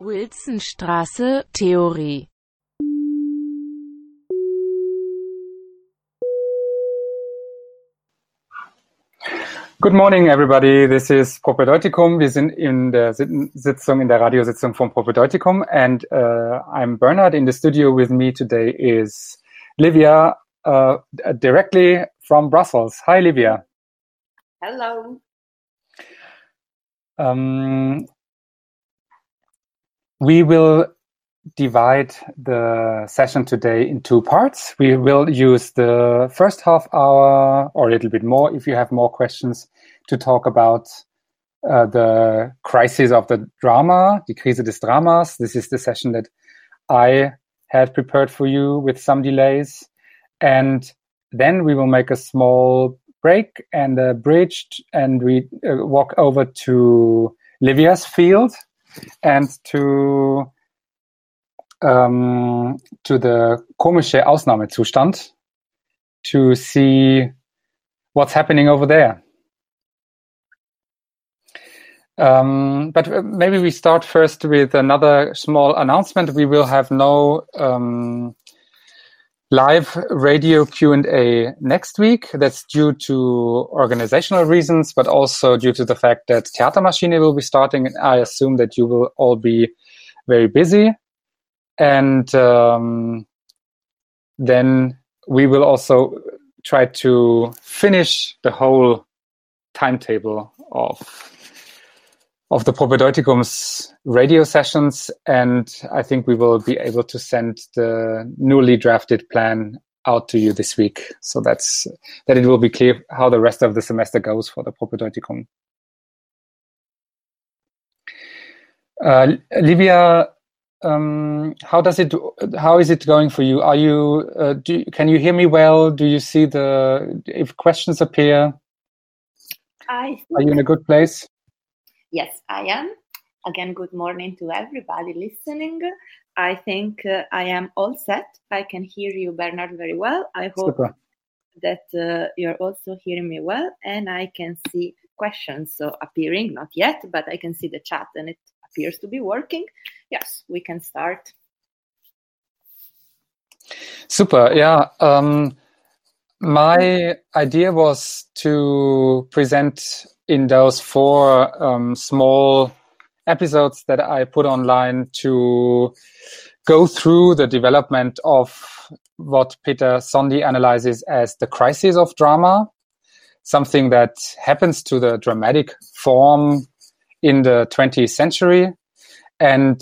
Wilsonstraße, Theorie Good morning, everybody. This is Propedeutikum. Wir sind in der Sitzung, in der Radiositzung von Propedeutikum. And uh, I'm Bernhard. In the studio with me today is Livia, uh, directly from Brussels. Hi, Livia. Hello. Um, we will divide the session today in two parts. We will use the first half hour or a little bit more if you have more questions to talk about uh, the crisis of the drama, die Krise des Dramas. This is the session that I had prepared for you with some delays. And then we will make a small break and a bridge and we uh, walk over to Livia's field and to um, to the komische Ausnahmezustand to see what's happening over there. Um, but uh, maybe we start first with another small announcement. We will have no um, live radio Q&A next week. That's due to organizational reasons, but also due to the fact that Theatermaschine will be starting. And I assume that you will all be very busy and um, then we will also try to finish the whole timetable of of the Propedeuticum's radio sessions, and I think we will be able to send the newly drafted plan out to you this week, so that's that it will be clear how the rest of the semester goes for the Propedeuticum. Uh, Livia um, how does it how is it going for you? Are you uh, do, can you hear me well? Do you see the if questions appear I are you in a good place yes i am again good morning to everybody listening i think uh, i am all set i can hear you bernard very well i hope Super. that uh, you're also hearing me well and i can see questions so appearing not yet but i can see the chat and it appears to be working, yes, we can start. Super. Yeah. Um, my idea was to present in those four um, small episodes that I put online to go through the development of what Peter Szondi analyzes as the crisis of drama, something that happens to the dramatic form in the 20th century and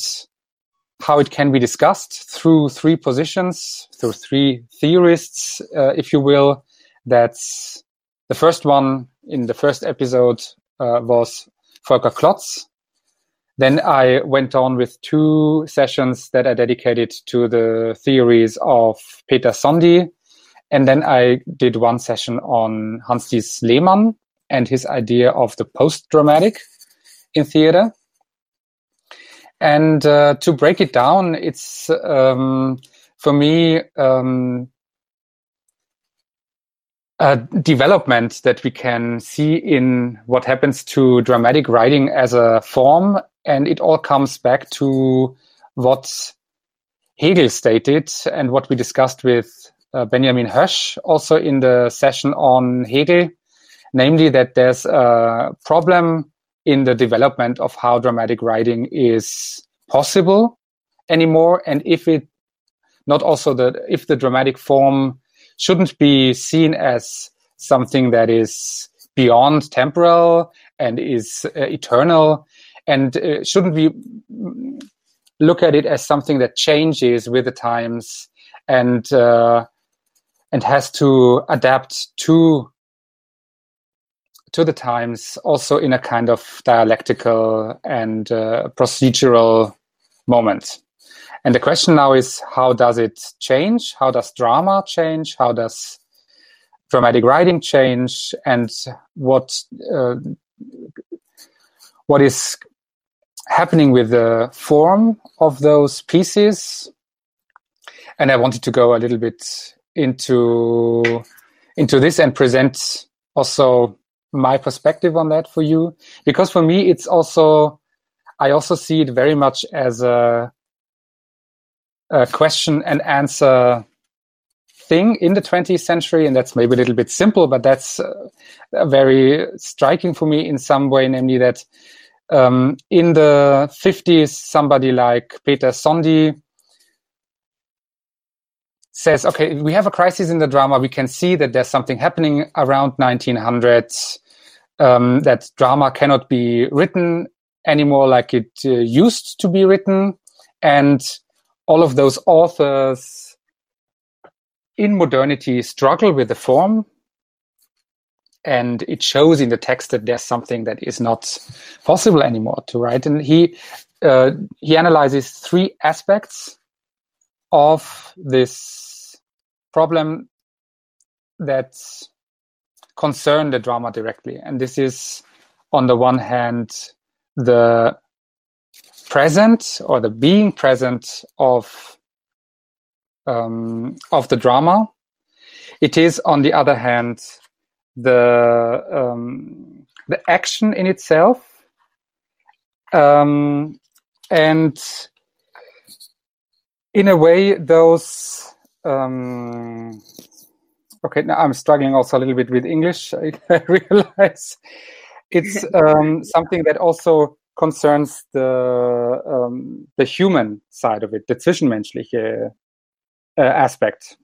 how it can be discussed through three positions, through three theorists, uh, if you will. That's the first one in the first episode uh, was Volker Klotz. Then I went on with two sessions that are dedicated to the theories of Peter Szondi. And then I did one session on Hans-Thies Lehmann and his idea of the post-dramatic in theater. And uh, to break it down, it's um, for me um, a development that we can see in what happens to dramatic writing as a form, and it all comes back to what Hegel stated and what we discussed with uh, Benjamin Hösch also in the session on Hegel, namely that there's a problem in the development of how dramatic writing is possible anymore. And if it not also that if the dramatic form shouldn't be seen as something that is beyond temporal and is uh, eternal and uh, shouldn't we look at it as something that changes with the times and uh, and has to adapt to to the times, also in a kind of dialectical and uh, procedural moment. And the question now is how does it change? How does drama change? How does dramatic writing change? And what uh, what is happening with the form of those pieces? And I wanted to go a little bit into into this and present also my perspective on that for you because for me it's also I also see it very much as a, a question and answer thing in the 20th century, and that's maybe a little bit simple, but that's uh, very striking for me in some way, namely that um, in the 50s, somebody like Peter Szondi says, okay, we have a crisis in the drama. We can see that there's something happening around 1900, um, that drama cannot be written anymore like it uh, used to be written. And all of those authors in modernity struggle with the form and it shows in the text that there's something that is not possible anymore to write. And he uh, he analyzes three aspects of this problem that concern the drama directly. And this is on the one hand the present or the being present of um, of the drama. It is, on the other hand, the um, the action in itself, um, and in a way, those. Um, okay, now I'm struggling also a little bit with English. I, I realize it's um, something that also concerns the um, the human side of it, the zwischenmenschliche uh, aspect.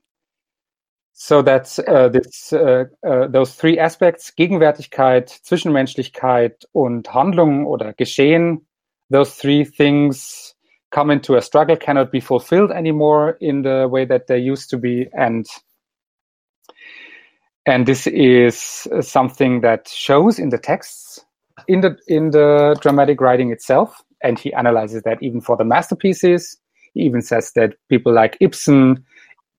So that uh, this, uh, those three aspects, Gegenwärtigkeit, Zwischenmenschlichkeit und Handlung oder Geschehen, those three things come into a struggle, cannot be fulfilled anymore in the way that they used to be. And and this is something that shows in the texts in the in the dramatic writing itself and he analyzes that even for the masterpieces he even says that people like Ibsen,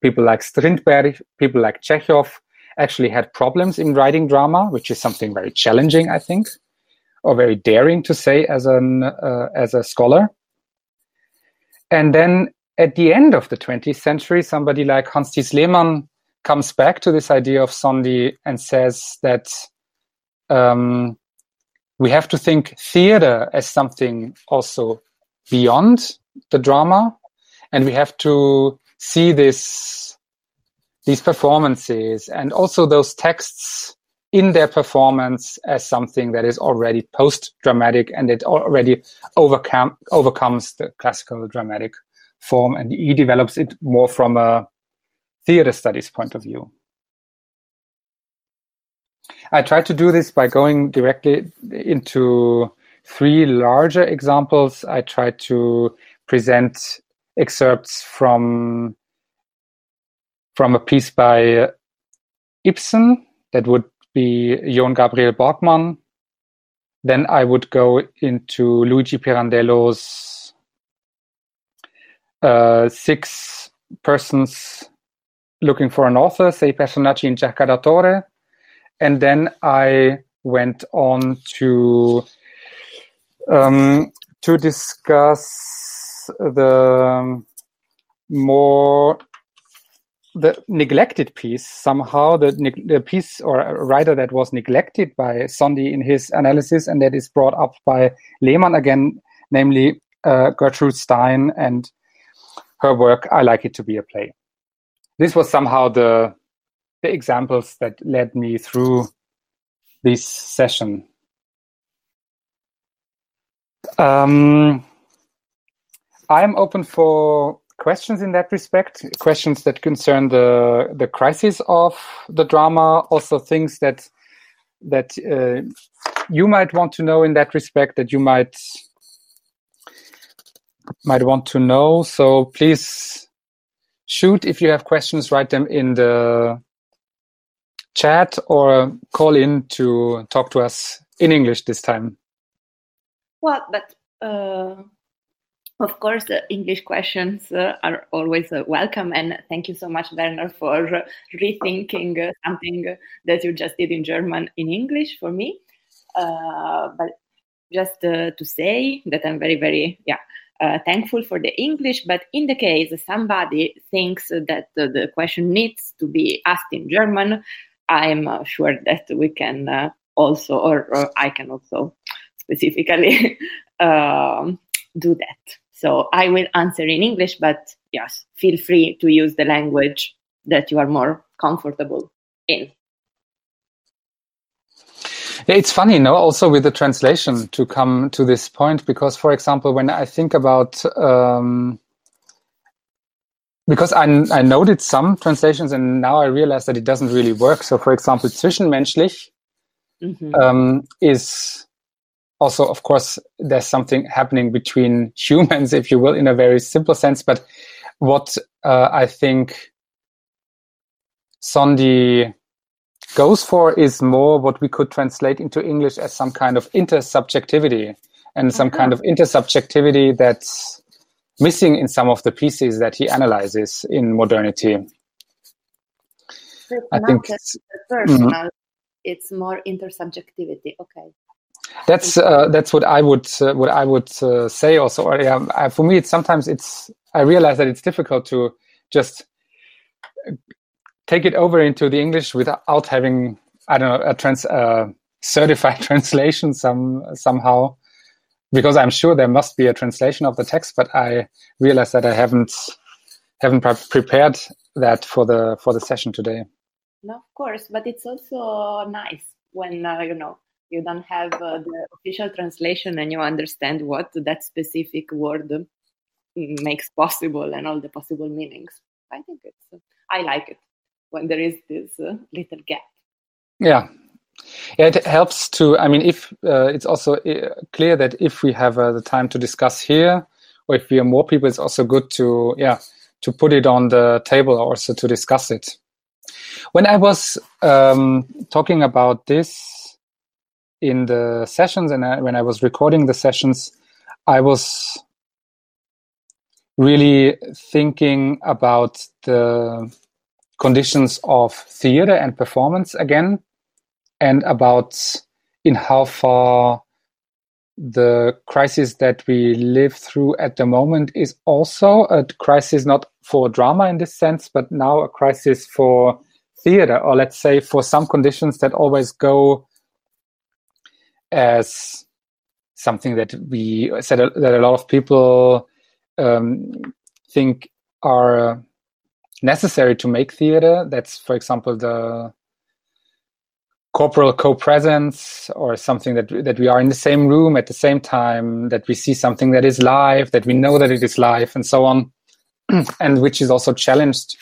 people like Strindberg, people like Chekhov actually had problems in writing drama, which is something very challenging, I think, or very daring to say as an uh, as a scholar. And then at the end of the 20th century, somebody like Hans-Thies Lehmann comes back to this idea of Szondi and says that um, we have to think theater as something also beyond the drama and we have to see this these performances and also those texts in their performance as something that is already post dramatic and it already overcome overcomes the classical dramatic form and he develops it more from a theater studies point of view i try to do this by going directly into three larger examples i try to present excerpts from from a piece by Ibsen that would be Johann Gabriel Borkman. Then I would go into Luigi Pirandello's uh, six persons looking for an author, sei personaggi in cerca d'autore. And then I went on to um, to discuss the more the neglected piece somehow the, the piece or writer that was neglected by Szondi in his analysis and that is brought up by Lehmann again, namely uh, Gertrude Stein and her work I Like It to Be a Play. This was somehow the the examples that led me through this session. Um, I'm open for questions in that respect, questions that concern the the crisis of the drama, also things that that uh, you might want to know in that respect that you might might want to know. So please shoot if you have questions, write them in the chat or call in to talk to us in English this time. Well, but uh, of course, uh, English questions uh, are always uh, welcome, and thank you so much, Werner, for uh, rethinking uh, something that you just did in German in English for me. Uh, but just to say that I'm very, very, yeah, thankful for the English. But in the case somebody thinks that the question needs to be asked in German, I'm sure that we can also, or, or I can also specifically um, do that. So I will answer in English, but yes, feel free to use the language that you are more comfortable in. It's funny, no, also with the translation to come to this point, because, for example, when I think about, um, because I, I noted some translations and now I realize that it doesn't really work. So, for example, zwischenmenschlich mm-hmm. um, is also, of course, there's something happening between humans, if you will, in a very simple sense. But what uh, I think Szondi goes for is more what we could translate into English as some kind of intersubjectivity and some uh-huh. kind of intersubjectivity that's missing in some of the pieces that he analyzes in modernity. So I think it's, personal, mm-hmm. it's more intersubjectivity. Okay. That's uh, that's what I would uh, what I would uh, say also. Or, yeah, for me, it's sometimes it's I realize that it's difficult to just take it over into the English without having I don't know a trans uh, certified translation some somehow because I'm sure there must be a translation of the text, but I realize that I haven't haven't pre prepared that for the for the session today. No, of course, but it's also nice when uh, you know you don't have uh, the official translation and you understand what that specific word makes possible and all the possible meanings. I think it's I like it when there is this uh, little gap. Yeah. Yeah, it helps to. I mean, if uh, it's also uh, clear that if we have uh, the time to discuss here, or if we are more people, it's also good to, yeah, to put it on the table, also to discuss it. When I was um, talking about this in the sessions, and I, when I was recording the sessions, I was really thinking about the conditions of theater and performance again, and about in how far the crisis that we live through at the moment is also a crisis not for drama in this sense, but now a crisis for theater, or let's say for some conditions that always go as something that we said that a lot of people um, think are necessary to make theater. That's, for example, the corporal co-presence or something that that we are in the same room at the same time that we see something that is live that we know that it is live and so on and which is also challenged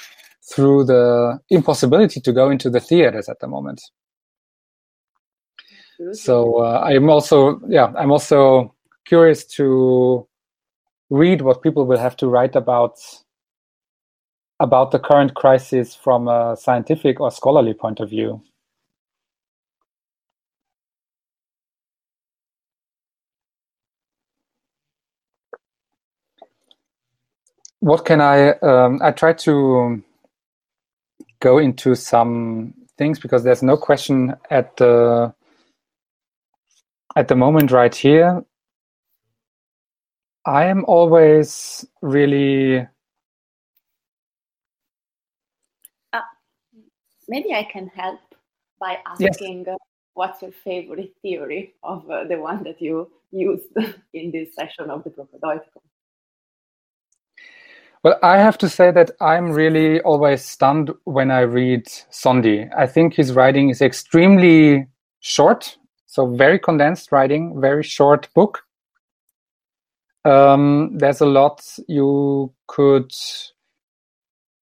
through the impossibility to go into the theaters at the moment so uh, i'm also yeah i'm also curious to read what people will have to write about about the current crisis from a scientific or scholarly point of view? What can I? Um, I try to go into some things because there's no question at the at the moment right here. I am always really maybe I can help by asking yes. what's your favorite theory of uh, the one that you used in this session of the Propaedeutikum. Well, I have to say that I'm really always stunned when I read Szondi. I think his writing is extremely short, so very condensed writing, very short book. Um, there's a lot you could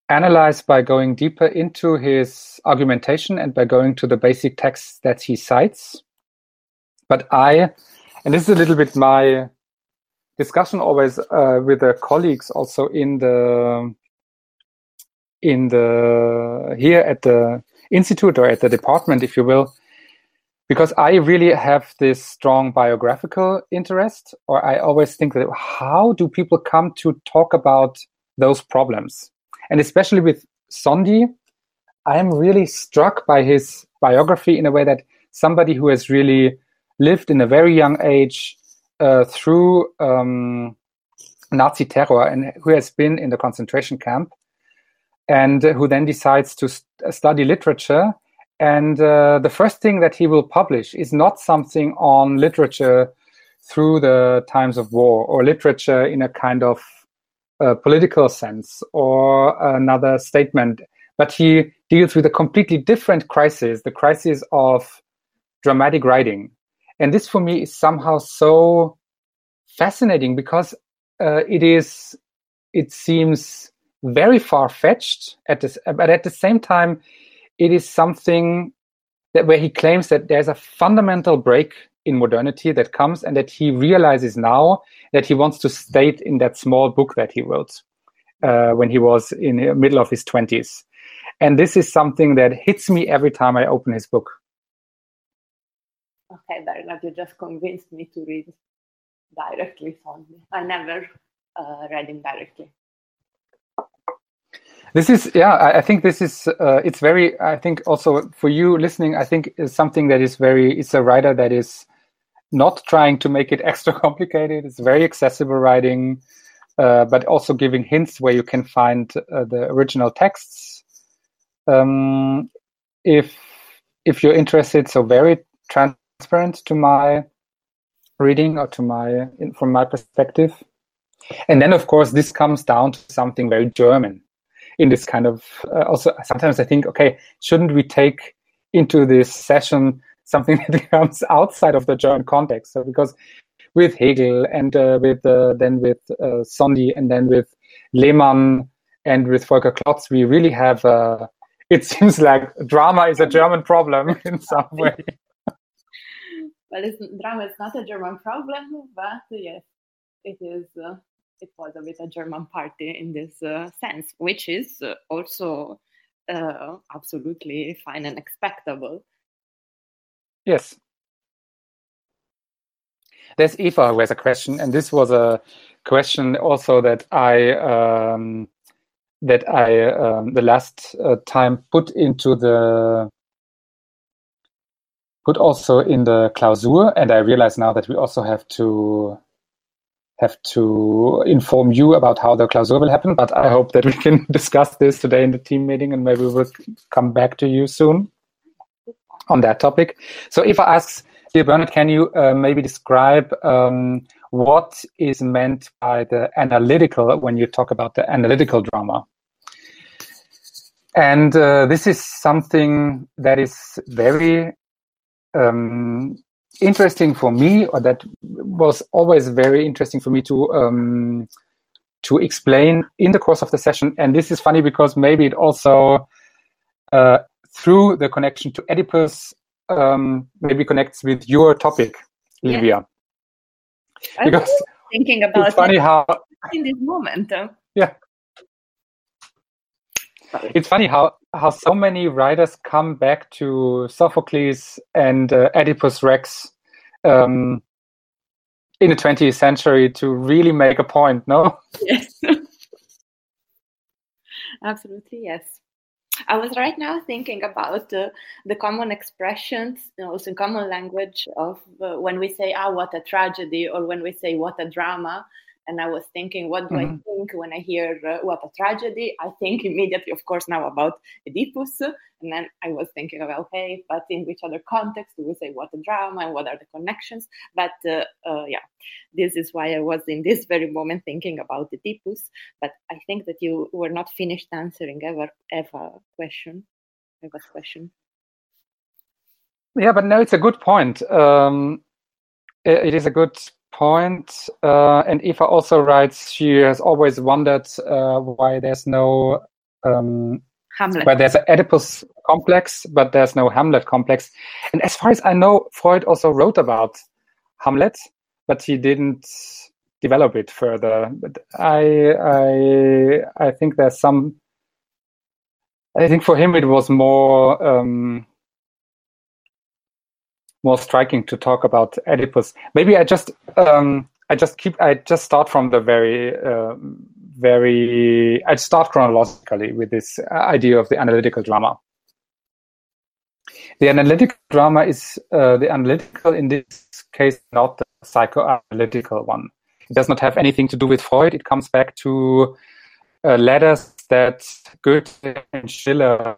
analyze by going deeper into his argumentation and by going to the basic texts that he cites. But I, and this is a little bit my discussion always uh, with the colleagues also in the in the here at the institute or at the department, if you will, because I really have this strong biographical interest, or I always think that how do people come to talk about those problems? And especially with Szondi, I'm really struck by his biography in a way that somebody who has really lived in a very young age through um, Nazi terror and who has been in the concentration camp and who then decides to st- study literature. And uh, the first thing that he will publish is not something on literature through the times of war or literature in a kind of uh, political sense or another statement. But he deals with a completely different crisis, the crisis of dramatic writing. And this for me is somehow so fascinating because uh, it is, it seems very far fetched at this, but at the same time, it is something that where he claims that there's a fundamental break in modernity that comes and that he realizes now that he wants to state in that small book that he wrote uh, when he was in the middle of his 20s. And this is something that hits me every time I open his book. Okay, Bernard, you just convinced me to read directly from. I never uh, read him directly. This is, yeah, I, I think this is, uh, it's very, I think also for you listening, I think is something that is very, it's a writer that is not trying to make it extra complicated. It's very accessible writing, uh, but also giving hints where you can find uh, the original texts. Um, if if you're interested, so very transparent to my reading or to my from my perspective. And then, of course, this comes down to something very German in this kind of. Uh, also, sometimes I think, okay, shouldn't we take into this session something that comes outside of the German context. So because with Hegel and uh, with uh, then with uh, Szondi and then with Lehmann and with Volker Klotz, we really have. Uh, it seems like drama is a German problem in some way. Well, drama is not a German problem, but yes, it is. Uh, it was a bit a German party in this uh, sense, which is also absolutely fine and expectable Yes. There's Eva who has a question, and this was a question also that I um, that I um, the last uh, time put into the put also in the Klausur, and I realize now that we also have to have to inform you about how the Klausur will happen. But I hope that we can discuss this today in the team meeting, and maybe we'll come back to you soon on that topic. So Eva asks, dear Bernard, can you uh, maybe describe um, what is meant by the analytical when you talk about the analytical drama? And uh, this is something that is very um, interesting for me, or that was always very interesting for me to um, to explain in the course of the session. And this is funny because maybe it also uh, through the connection to Oedipus, um, maybe connects with your topic, Livia. Yeah. Because thinking about it's funny how in this moment. Uh, yeah. It's funny how, how so many writers come back to Sophocles and uh, Oedipus Rex um, in the 20th century to really make a point, no? Yes. Absolutely, yes. I was right now thinking about uh, the common expressions, you know, also in common language of uh, when we say, ah, what a tragedy, or when we say, what a drama. And I was thinking, what do mm-hmm. I think when I hear uh, what a tragedy? I think immediately, of course, now about Oedipus. And then I was thinking about, okay, but in which other context do we say what a drama and what are the connections? But uh, uh, yeah, this is why I was in this very moment thinking about Oedipus. But I think that you were not finished answering ever ever question, ever question. Yeah, but no, it's a good point. Um, it is a good point. Uh, and Eva also writes she has always wondered uh, why there's no um, Hamlet. Where there's an Oedipus complex, but there's no Hamlet complex. And as far as I know, Freud also wrote about Hamlet, but he didn't develop it further. But I, I, I think there's some. I think for him it was more um, more striking to talk about Oedipus. Maybe I just um, I just keep I just start from the very uh, very I start chronologically with this idea of the analytical drama. The analytical drama is uh, the analytical in this case, not the psychoanalytical one. It does not have anything to do with Freud. It comes back to uh, letters that Goethe and Schiller.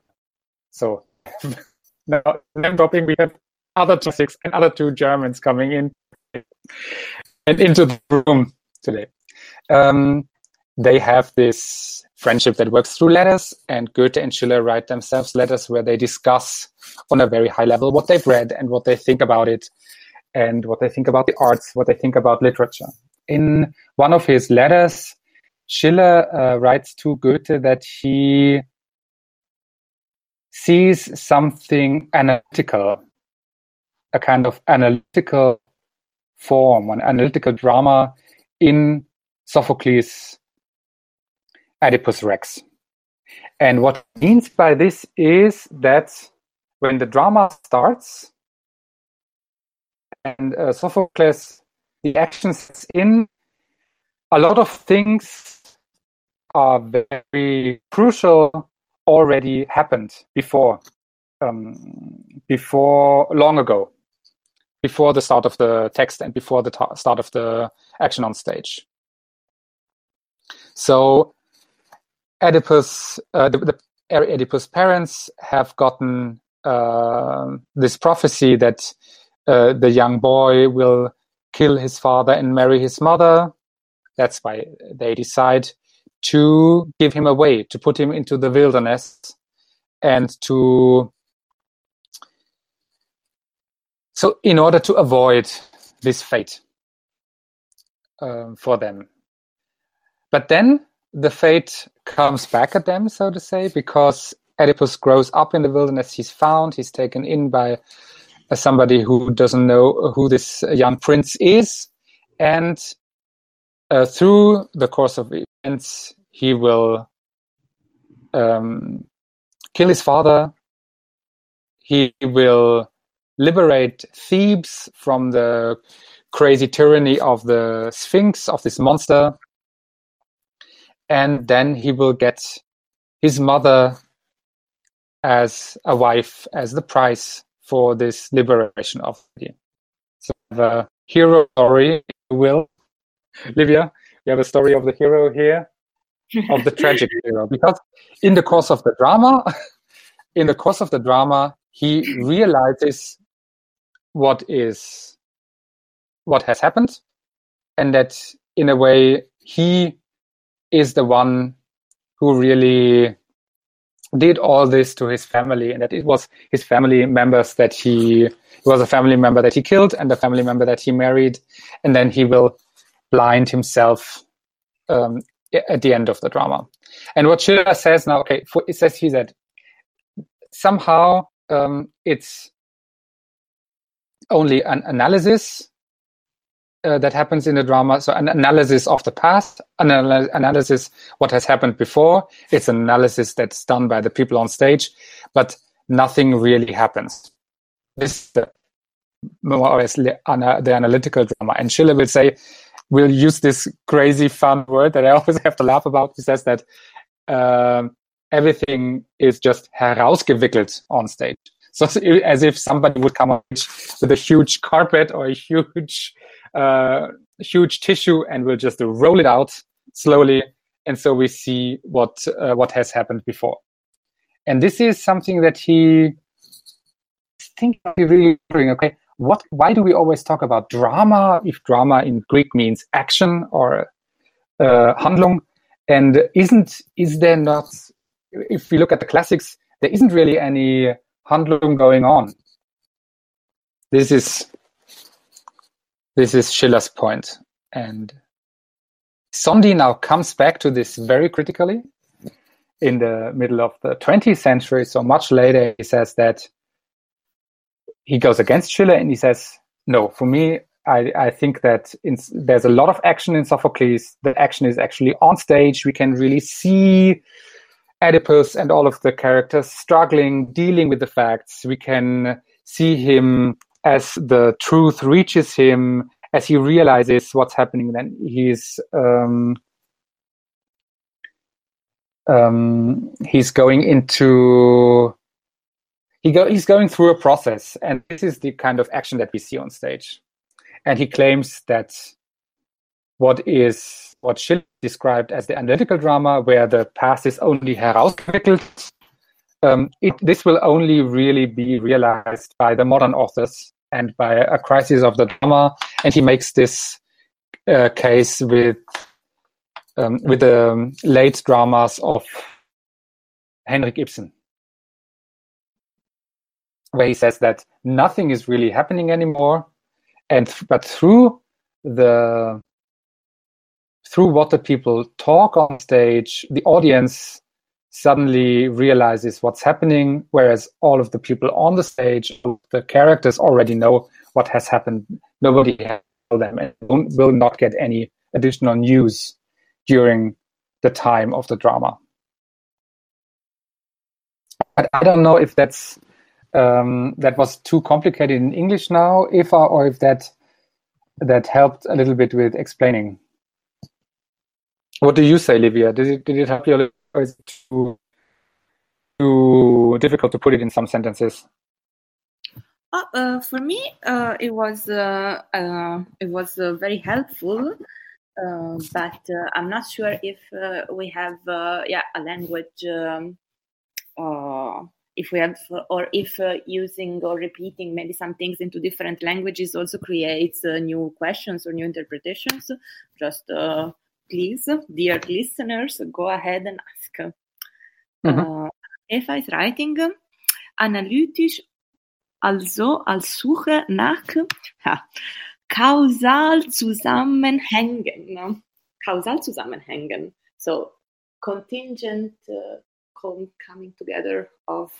So, now name dropping, we have other topics and other two Germans coming in. and into the room today. Um, they have this friendship that works through letters, and Goethe and Schiller write themselves letters where they discuss on a very high level what they've read and what they think about it, and what they think about the arts, what they think about literature. In one of his letters, Schiller uh, writes to Goethe that he sees something analytical, a kind of analytical form, an analytical drama in Sophocles' Oedipus Rex. And what means by this is that when the drama starts and uh, Sophocles, the action sets in, a lot of things are very crucial already happened before, um, before long ago, before the start of the text and before the start of the action on stage. So Oedipus, uh, the, the Oedipus parents have gotten uh, this prophecy that uh, the young boy will kill his father and marry his mother. That's why they decide to give him away, to put him into the wilderness, and to so in order to avoid this fate um, for them. But then the fate comes back at them, so to say, because Oedipus grows up in the wilderness. He's found, he's taken in by uh, somebody who doesn't know who this young prince is. And uh, through the course of events, he will um, kill his father. He will liberate Thebes from the crazy tyranny of the Sphinx, of this monster. And then he will get his mother as a wife, as the price for this liberation of the. So the hero story, will. Livia, you have a story of the hero here of the tragic hero because in the course of the drama in the course of the drama he realizes what is what has happened and that in a way he is the one who really did all this to his family and that it was his family members that he was a family member that he killed and a family member that he married and then he will blind himself um, at the end of the drama. And what Schiller says now, okay, for, it says he that somehow um, it's only an analysis uh, that happens in the drama. So an analysis of the past, an anal- analysis what has happened before. It's an analysis that's done by the people on stage, but nothing really happens. This is the more or less the analytical drama. And Schiller will say we'll use this crazy fun word that I always have to laugh about. He says that um, everything is just herausgewickelt on stage. So as if somebody would come up with a huge carpet or a huge, uh, huge tissue and will just roll it out slowly, and so we see what uh, what has happened before. And this is something that he think really okay? What why do we always talk about drama if drama in greek means action or uh, handlung? And isn't is there not if we look at the classics there isn't really any handlung going on this is this is schiller's point and Szondi now comes back to this very critically in the middle of the 20th century so much later he says that he goes against Schiller and he says, no, for me, I, I think that in, there's a lot of action in Sophocles. The action is actually on stage. We can really see Oedipus and all of the characters struggling, dealing with the facts. We can see him as the truth reaches him, as he realizes what's happening. Then he's um, um, he's going into he go, he's going through a process, and this is the kind of action that we see on stage. And he claims that what is what Schiller described as the analytical drama, where the past is only herausgewickelt, um, it, this will only really be realized by the modern authors and by a crisis of the drama. And he makes this uh, case with um, with the late dramas of Henrik Ibsen, where he says that nothing is really happening anymore, and but through the through what the people talk on stage, the audience suddenly realizes what's happening, whereas all of the people on the stage, the characters already know what has happened. Nobody has told them and will not get any additional news during the time of the drama. But I don't know if that's um, that was too complicated in English now, if or if that that helped a little bit with explaining. What do you say, Livia? Did it did it help you, or is it too too difficult to put it in some sentences? Uh, uh, for me, uh, it was uh, uh, it was uh, very helpful, but I'm not sure if we have yeah a language um, if we have or if using or repeating maybe some things into different languages also creates new questions or new interpretations. Just please, dear listeners, go ahead and ask. Mm-hmm. Eva is writing analytisch also als Suche nach ja, Kausalzusammenhängen. Kausalzusammenhängen. So contingent uh, coming together of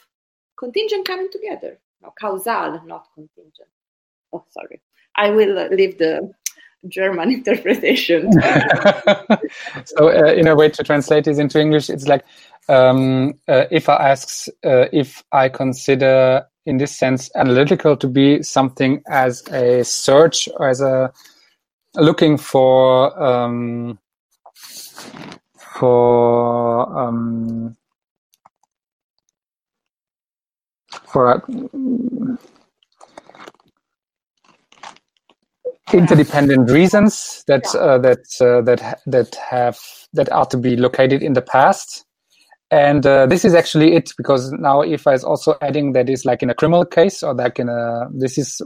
contingent coming together. No, causal, not contingent. Oh, sorry. I will leave the German interpretation. so, uh, in a way to translate this into English, it's like um, uh, if I asks uh, if I consider in this sense analytical to be something as a search or as a looking for um, for um, for a, interdependent reasons that uh, that uh, that that have that are to be located in the past and uh, this is actually it because now Eva is also adding that is like in a criminal case or like in a this is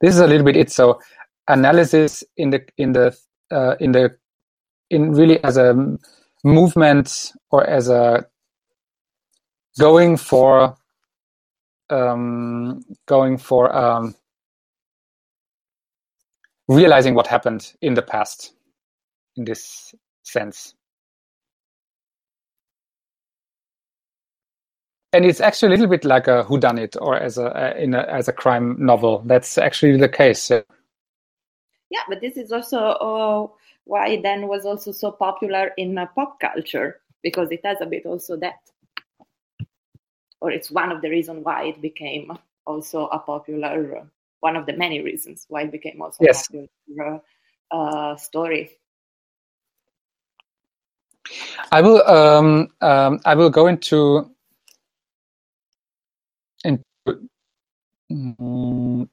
this is a little bit it. So analysis in the in the uh, in the in really as a movement or as a going for um, going for um, realizing what happened in the past in this sense. and it's actually a little bit like a whodunit or as a, in a as a crime novel. That's actually the case. Yeah, but this is also uh, why then was also so popular in uh, pop culture because it has a bit also that, or it's one of the reasons why it became also a popular. One of the many reasons why it became also yes. a popular uh, story. I will um, um, I will go into Mm,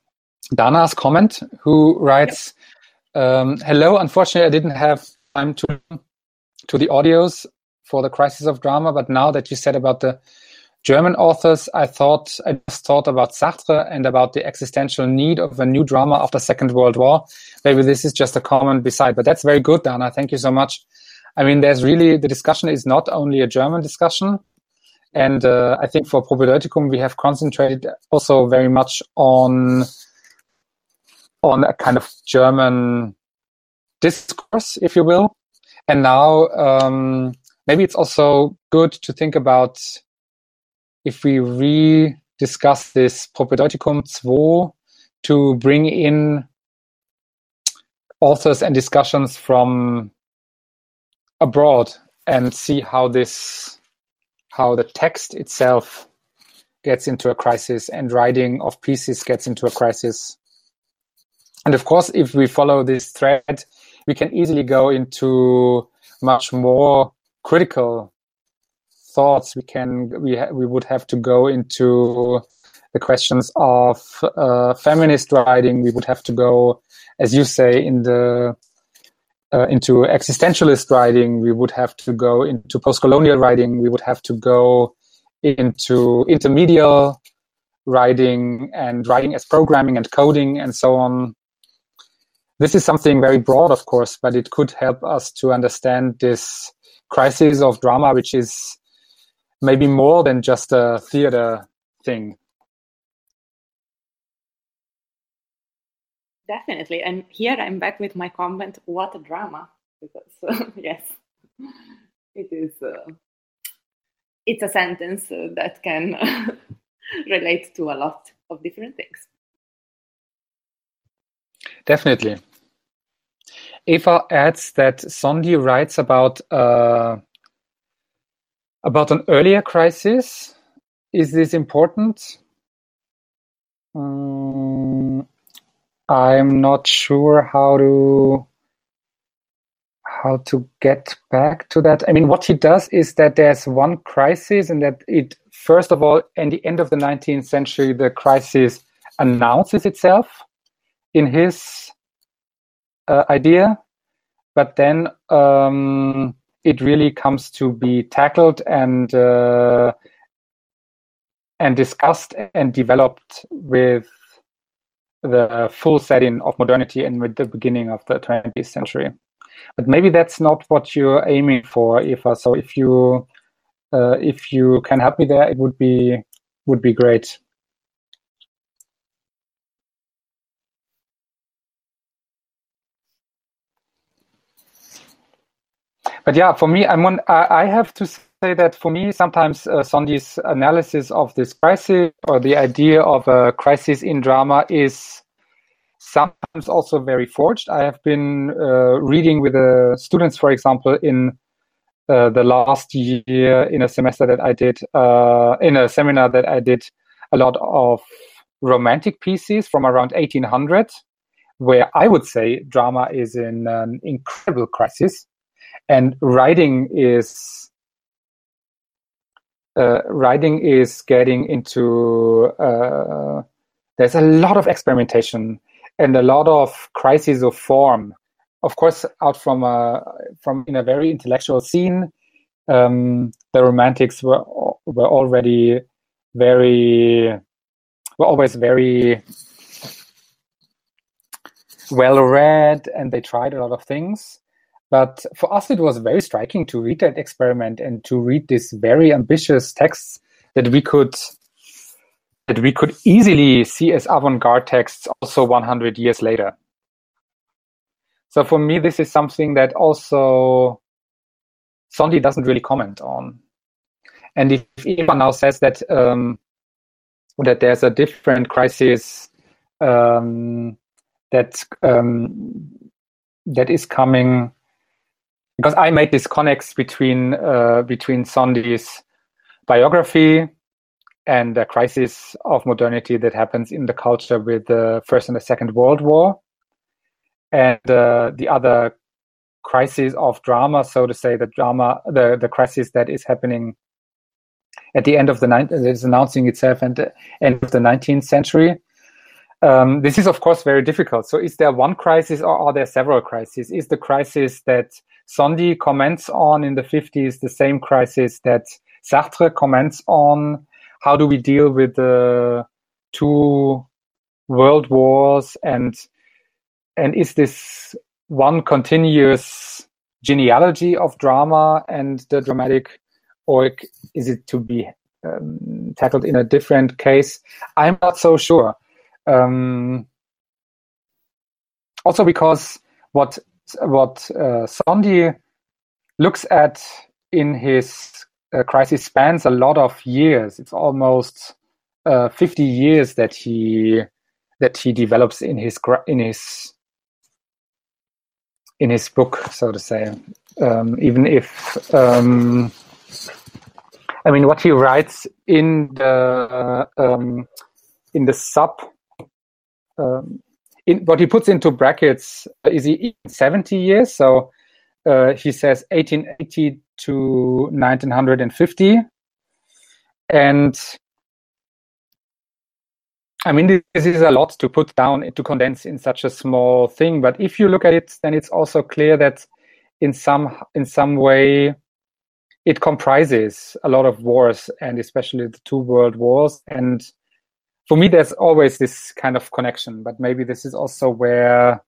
Dana's comment, who writes, yep. um, "Hello. Unfortunately, I didn't have time to to the audios for the Crisis of Drama, but now that you said about the German authors, I thought I just thought about Sartre and about the existential need of a new drama after Second World War. Maybe this is just a comment beside, but that's very good, Dana. Thank you so much. I mean, there's really the discussion is not only a German discussion. And uh, I think for Propedeuticum, we have concentrated also very much on on a kind of German discourse, if you will. And now um, maybe it's also good to think about if we re-discuss this Propedeuticum 2 to bring in authors and discussions from abroad and see how this how the text itself gets into a crisis and writing of pieces gets into a crisis. And of course, if we follow this thread, we can easily go into much more critical thoughts. We can we ha- we would have to go into the questions of uh, feminist writing. We would have to go, as you say, in the uh, into existentialist writing, we would have to go into post-colonial writing, we would have to go into intermediate writing and writing as programming and coding and so on. this is something very broad, of course, but it could help us to understand this crisis of drama, which is maybe more than just a theater thing. Definitely. And here I'm back with my comment what a drama. Because, uh, yes, it is. Uh, it's a sentence uh, that can relate to a lot of different things. Definitely. Eva adds that Szondi writes about uh, about an earlier crisis. Is this important? Um, I'm not sure how to how to get back to that. I mean, what he does is that there's one crisis, and that it first of all, in the end of the 19th century, the crisis announces itself in his uh, idea, but then um, it really comes to be tackled and uh, and discussed and developed with the full setting of modernity and with the beginning of the 20th century. But maybe that's not what you're aiming for, Eva. So if you uh, if you can help me there, it would be would be great. But yeah, for me, I'm on, I have to say that for me, sometimes uh, Szondi's analysis of this crisis or the idea of a crisis in drama is sometimes also very forged. I have been uh, reading with the students, for example, in uh, the last year in a semester that I did, uh, in a seminar that I did, a lot of romantic pieces from around 1800, where I would say drama is in an incredible crisis, and writing is uh, writing is getting into. Uh, there's a lot of experimentation and a lot of crises of form. Of course, out from a from in a very intellectual scene, um, the Romantics were were already very were always very well read, and they tried a lot of things. But for us, it was very striking to read that experiment and to read these very ambitious texts that we could that we could easily see as avant-garde texts also 100 years later. So for me, this is something that also Szondi doesn't really comment on. And if Eva now says that um, that there's a different crisis um, that um, that is coming, because I made this connect between uh, between Szondi's biography and the crisis of modernity that happens in the culture with the First and the Second World War, and uh, the other crisis of drama, so to say, the drama, the the crisis that is happening at the end of the ninth, is announcing itself the end of the nineteenth century. Um, this is, of course, very difficult. So, is there one crisis or are there several crises? Is the crisis that Szondi comments on in the 50s the same crisis that Sartre comments on. How do we deal with the two world wars? And and is this one continuous genealogy of drama and the dramatic or is it to be um, tackled in a different case? I'm not so sure. Um, also because what what uh, Szondi looks at in his uh, crisis spans a lot of years. It's almost uh, 50 years that he that he develops in his in his in his book, so to say. Um, even if um, I mean, what he writes in the um, in the sub, um, in what he puts into brackets is he 70 years. So uh, he says 1880 to 1950. And I mean, this is a lot to put down to condense in such a small thing. But if you look at it, then it's also clear that in some in some way it comprises a lot of wars and especially the two world wars. And for me, there's always this kind of connection. But maybe this is also where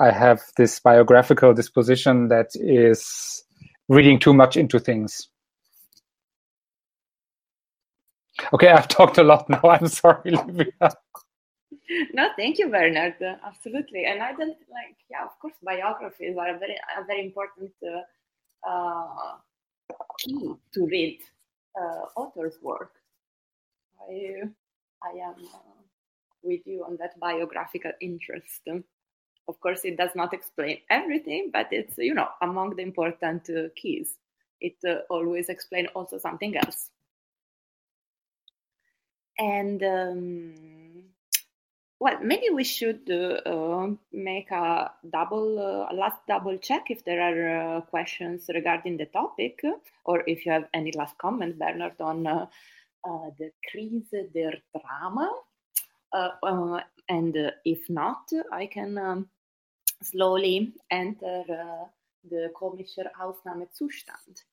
I have this biographical disposition that is reading too much into things. Okay, I've talked a lot now. I'm sorry, Livia. No, thank you, Bernard. Absolutely, and I don't like. Yeah, of course, biographies are a very, a very important uh, uh, key to read uh, author's work. I, I am uh, with you on that biographical interest. Of course, it does not explain everything, but it's you know among the important uh, keys. It always explains also something else. And um, well, maybe we should uh, make a double, uh, last double check if there are uh, questions regarding the topic, or if you have any last comment, Bernard, on uh, uh, the Krise der Drama. Uh, and if not, I can um, slowly enter the komischer Ausnahmezustand.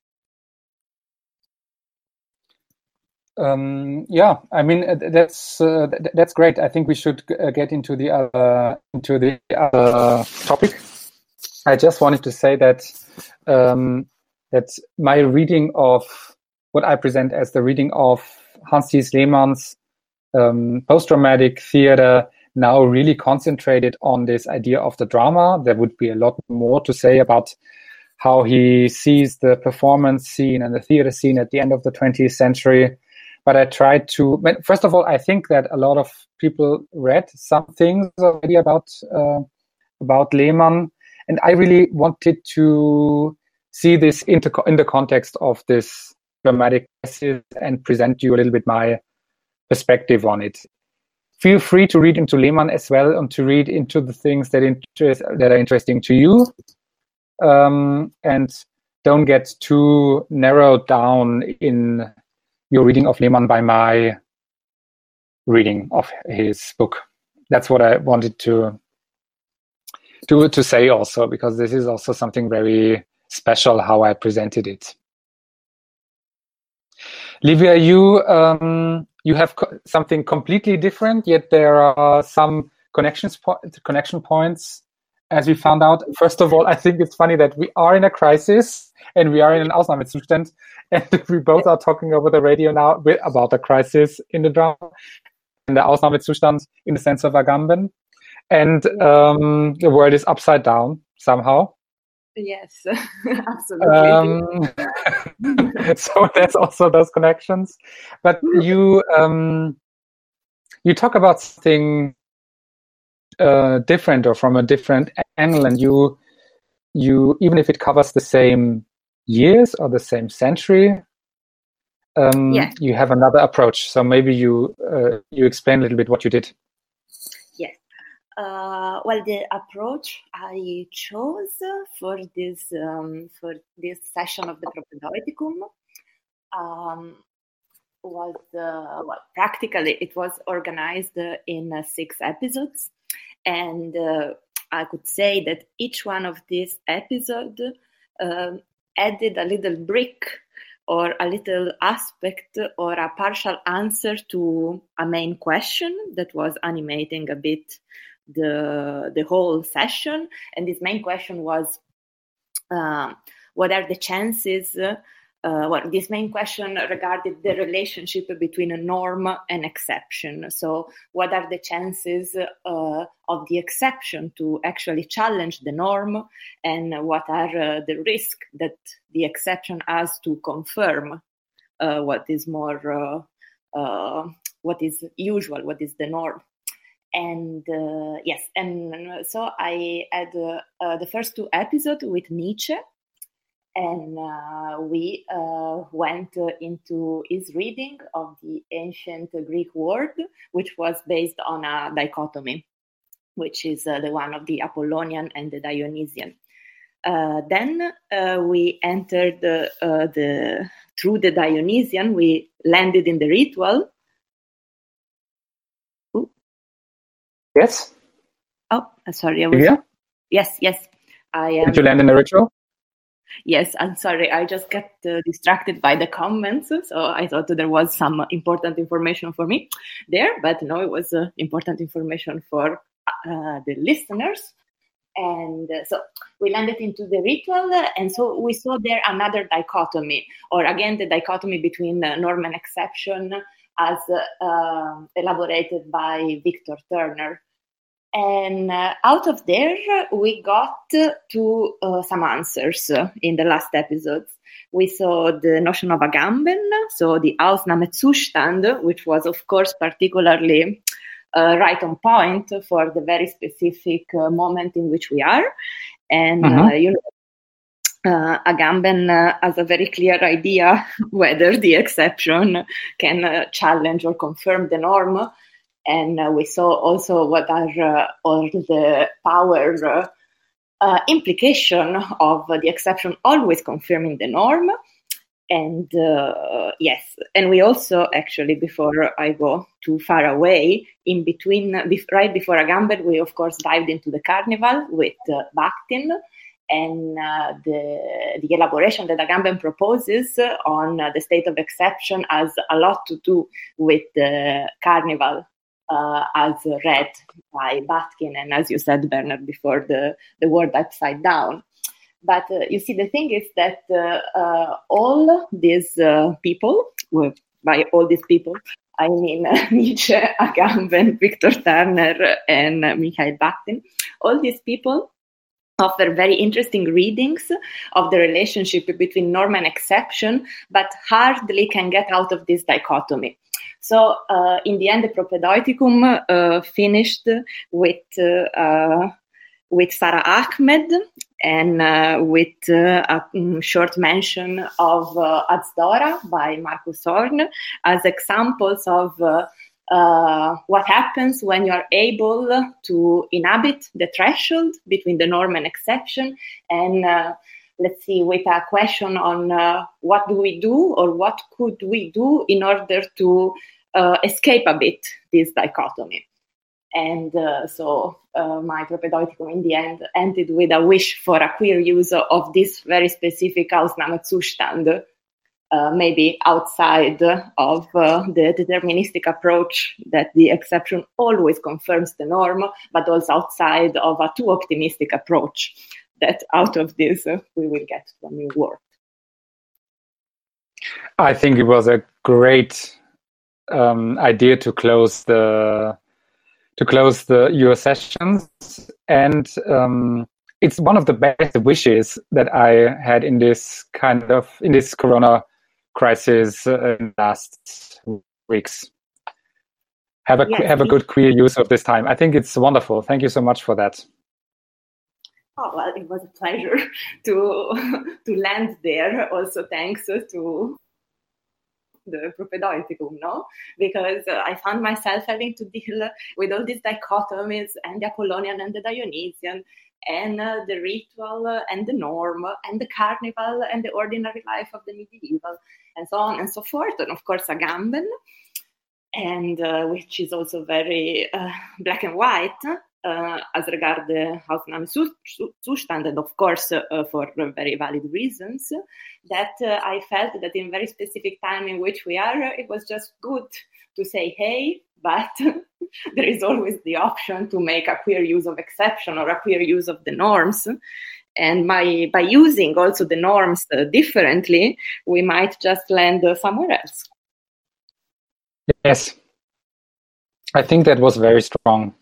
Um, yeah, I mean uh, that's uh, that's great. I think we should uh, get into the other into the other topic. I just wanted to say that um, that my reading of what I present as the reading of Hans-Thies Lehmann's um, post-dramatic theater now really concentrated on this idea of the drama. There would be a lot more to say about how he sees the performance scene and the theater scene at the end of the 20th century but I tried to. First of all, I think that a lot of people read some things already about uh, about Lehmann, and I really wanted to see this in the context of this dramatic and present you a little bit my perspective on it. Feel free to read into Lehmann as well and to read into the things that interest that are interesting to you, um, and don't get too narrowed down in your reading of Lehmann by my reading of his book. That's what I wanted to to to say also because this is also something very special how I presented it. Livia, you um, you have co- something completely different, yet there are some connections po- connection points as we found out. First of all, I think it's funny that we are in a crisis and we are in an Ausnahmezustand, and we both are talking over the radio now about the crisis in the drama and the Ausnahmezustand in the sense of Agamben. And um, the world is upside down somehow. Yes, absolutely. Um, so there's also those connections. But you um, you talk about something uh, different or from a different angle, and you you even if it covers the same years or the same century, um, yeah. you have another approach. So maybe you uh, you explain a little bit what you did. Uh, well, the approach I chose for this um, for this session of the Propedeuticum um, was uh, well, practically it was organized in uh, six episodes, and uh, I could say that each one of these episodes um, added a little brick or a little aspect or a partial answer to a main question that was animating a bit the the whole session and this main question was uh, what are the chances uh, well, this main question regarded the relationship between a norm and exception. So, what are the chances uh, of the exception to actually challenge the norm, and what are uh, the risks that the exception has to confirm uh, what is more, uh, uh, what is usual, what is the norm? And yes, and so I had the first two episodes with Nietzsche and uh, we uh, went into his reading of the ancient Greek word, which was based on a dichotomy, which is uh, the one of the Apollonian and the Dionysian. Uh, then uh, we entered uh, the through the Dionysian. We landed in the ritual. Yes. Oh, sorry. I was. Yeah. Yes. Yes. I am. Did you land in the ritual? Yes, I'm sorry. I just got uh, distracted by the comments, so I thought there was some important information for me there, but no, it was uh, important information for uh, the listeners. And uh, so we landed into the ritual, and so we saw there another dichotomy, or again, the dichotomy between norm and exception as uh, elaborated by Victor Turner. And uh, out of there, we got to uh, some answers in the last episodes. We saw the notion of a Agamben, so the Ausnahmezustand, which was, of course, particularly uh, right on point for the very specific uh, moment in which we are. And, uh, mm-hmm. you know, uh, Agamben uh, has a very clear idea whether the exception can uh, challenge or confirm the norm. And uh, we saw also what are uh, all the power uh, implication of the exception always confirming the norm. And yes, and we also actually, before I go too far away, in between, right before Agamben, we of course dived into the carnival with Bakhtin and uh, the, the elaboration that Agamben proposes on uh, the state of exception has a lot to do with the carnival uh, as read by Bakhtin and as you said, Bernard, before the, the word upside down. But uh, you see, the thing is that uh, uh, all these people, well, by all these people, I mean Nietzsche, Agamben, Victor Turner, and Mikhail Bakhtin, all these people offer very interesting readings of the relationship between norm and exception, but hardly can get out of this dichotomy. So, uh, in the end, the Propedeuticum uh, finished with uh, with Sara Ahmed and uh, with uh, a mm, short mention of uh, Dora by Markus Öhrn as examples of uh, what happens when you are able to inhabit the threshold between the norm and exception? And uh, let's see with a question on uh, what do we do or what could we do in order to uh, escape a bit this dichotomy? And uh, so my propedeuticum in the end ended with a wish for a queer use of this very specific Ausnahmezustand uh, maybe outside of uh, the deterministic approach that the exception always confirms the norm, but also outside of a too optimistic approach that out of this uh, we will get a new world. I think it was a great um, idea to close the to close the your sessions and um, it's one of the best wishes that I had in this kind of in this Corona crisis in the last weeks. Have a yes, have a good queer use of this time. I think it's wonderful. Thank you so much for that. Oh well, it was a pleasure to to land there. Also, thanks to the propedeuticum, no? Because uh, I found myself having to deal with all these dichotomies and the Apollonian and the Dionysian and uh, the ritual uh, and the norm and the carnival and the ordinary life of the medieval and so on and so forth. And of course, Agamben, and uh, which is also very uh, black and white uh, as regard the Ausnahmezustand, and of course, uh, for very valid reasons, that I felt that in very specific time in which we are, it was just good to say, hey, but there is always the option to make a queer use of exception or a queer use of the norms. And by, by using also the norms uh, differently, we might just land uh, somewhere else. Yes, I think that was very strong.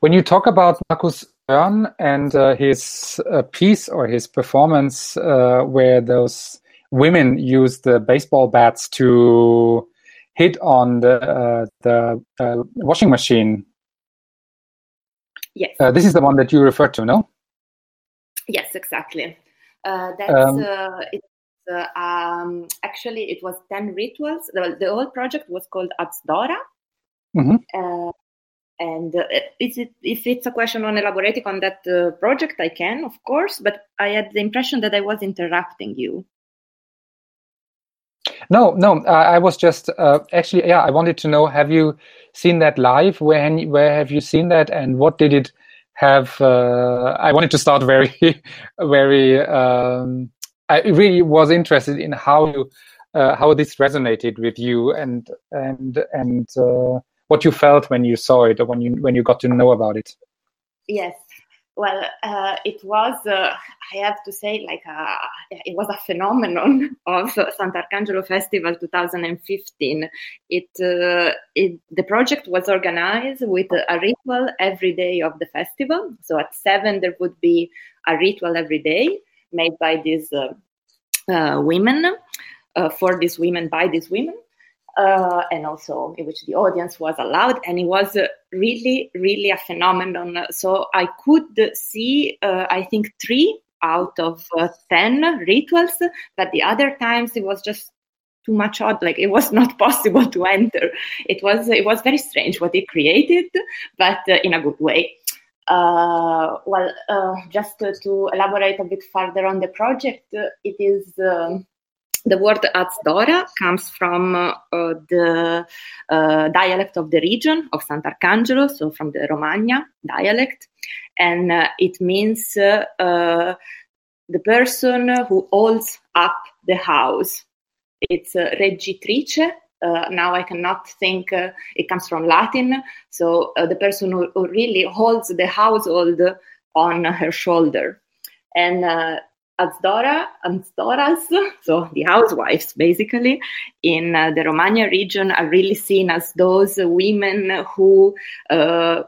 When you talk about Markus Öhrn and uh, his uh, piece or his performance, uh, where those women use the baseball bats to hit on the uh, the uh, washing machine. Yes. Uh, this is the one that you referred to, no? Yes, exactly. Uh, that's um, uh, it's uh, um, actually it was ten rituals. The, the whole project was called Azdora. Mm-hmm. and is it, if it's a question on elaborating on that project, I can, of course. But I had the impression that I was interrupting you. No, no. I was just uh, actually, yeah. I wanted to know: Have you seen that live? When, where have you seen that, and what did it have? Uh, I wanted to start very, very. Um, I really was interested in how you, uh, how this resonated with you, and and and uh, what you felt when you saw it, or when you when you got to know about it. Yes. Well, uh, it was, uh, I have to say, like, uh, it was a phenomenon of Santarcangelo Festival 2015. It, uh, it, the project was organized with a ritual every day of the festival. So at seven, there would be a ritual every day made by these uh, uh, women, for these women, by these women uh, and also in which the audience was allowed. And it was uh, really, really a phenomenon. So I could see, uh, I think, three out of uh, 10 rituals, but the other times it was just too much odd like it was not possible to enter it was it was very strange what it created but uh, in a good way uh, well, just to elaborate a bit further on the project, it is um, the word Azdora comes from uh, the uh, dialect of the region of Santarcangelo, so from the Romagna dialect, and uh, it means uh, uh, the person who holds up the house. It's uh, reggitrice. now I cannot think. it comes from Latin, so the person who, who, really holds the household on her shoulder, and Azdora, Azdoras, so the housewives basically, in uh, the Romagna region are really seen as those women who, uh,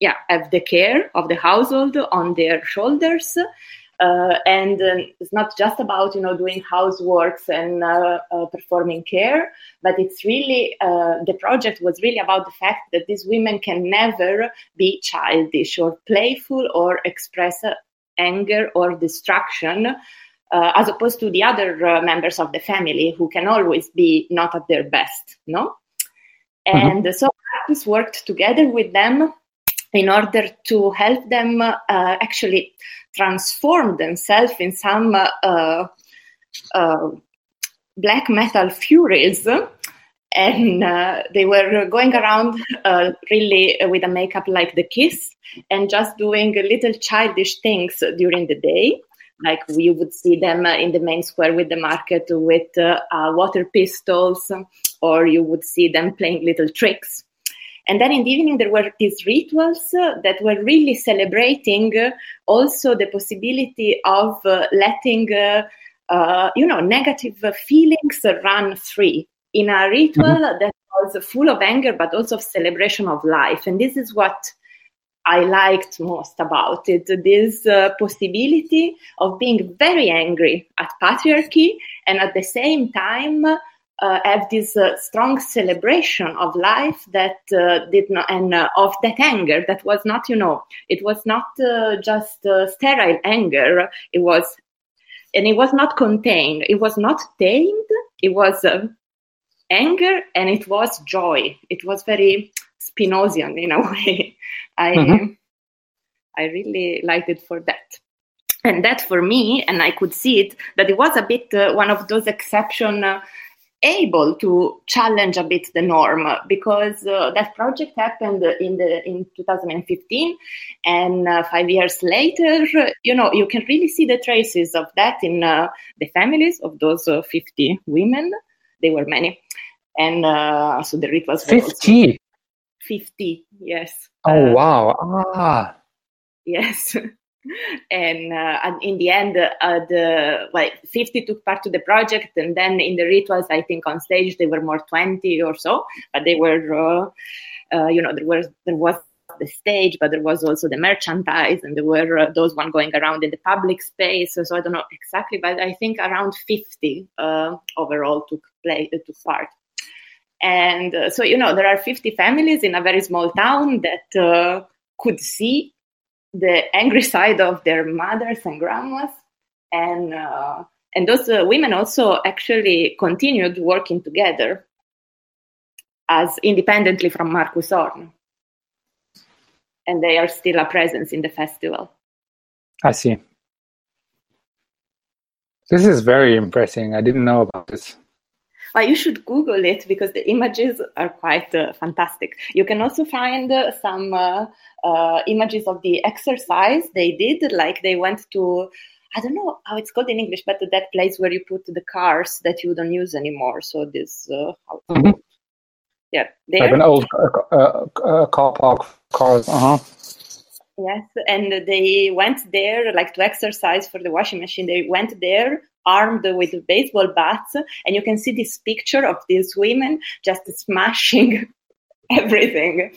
yeah, have the care of the household on their shoulders. Uh, and uh, it's not just about you know doing houseworks and uh, uh, performing care, but it's really the project was really about the fact that these women can never be childish or playful or express anger or distraction, uh, as opposed to the other uh, members of the family who can always be not at their best, no? Mm-hmm. And so Markus worked together with them in order to help them uh, actually transform themselves in some uh, uh, black metal furies and uh, they were going around uh, really with a makeup like the kiss and just doing little childish things during the day. Like we would see them in the main square with the market with uh, uh water pistols or you would see them playing little tricks. And then in the evening there were these rituals uh, that were really celebrating uh, also the possibility of letting you know negative feelings run free in a ritual mm-hmm. that was full of anger but also of celebration of life. And this is what I liked most about it this uh, possibility of being very angry at patriarchy and at the same time uh, have this uh, strong celebration of life that uh, did not and uh, of that anger that was not you know it was not uh, just sterile anger. It was and it was not contained. It was not tamed. It was anger and it was joy. It was very Spinozian in a way. I mm-hmm. I really liked it for that. And that for me, and I could see it, that it was a bit uh, one of those exception uh, able to challenge a bit the norm because uh, that project happened in the in 2015 and uh, five years later you know you can really see the traces of that in uh, the families of those uh, 50 women they were many. And uh, so the rituals 50 50 yes. Oh uh, wow. Ah. Yes. And, uh, and in the end uh, the like 50 took part to the project and then in the rituals i think on stage they were more 20 or so but they were uh, uh, you know there was there was the stage but there was also the merchandise and there were uh, those one going around in the public space. So, so i don't know exactly but i think around 50 overall took play took part and uh, so, you know, there are 50 families in a very small town that uh, could see the angry side of their mothers and grandmas. And, uh, and those uh, women also actually continued working together as independently from Markus Öhrn. And they are still a presence in the festival. I see. This is very impressive. I didn't know about this. But you should Google it because the images are quite uh, fantastic. You can also find uh, some uh, uh, images of the exercise they did, like they went to. I don't know how it's called in English, but that place where you put the cars that you don't use anymore. So this, uh, mm-hmm. yeah, there. like an old uh, car park cars. Uh huh. Yes, and they went there like to exercise for the washing machine. They went there armed with baseball bats, and you can see this picture of these women just smashing everything.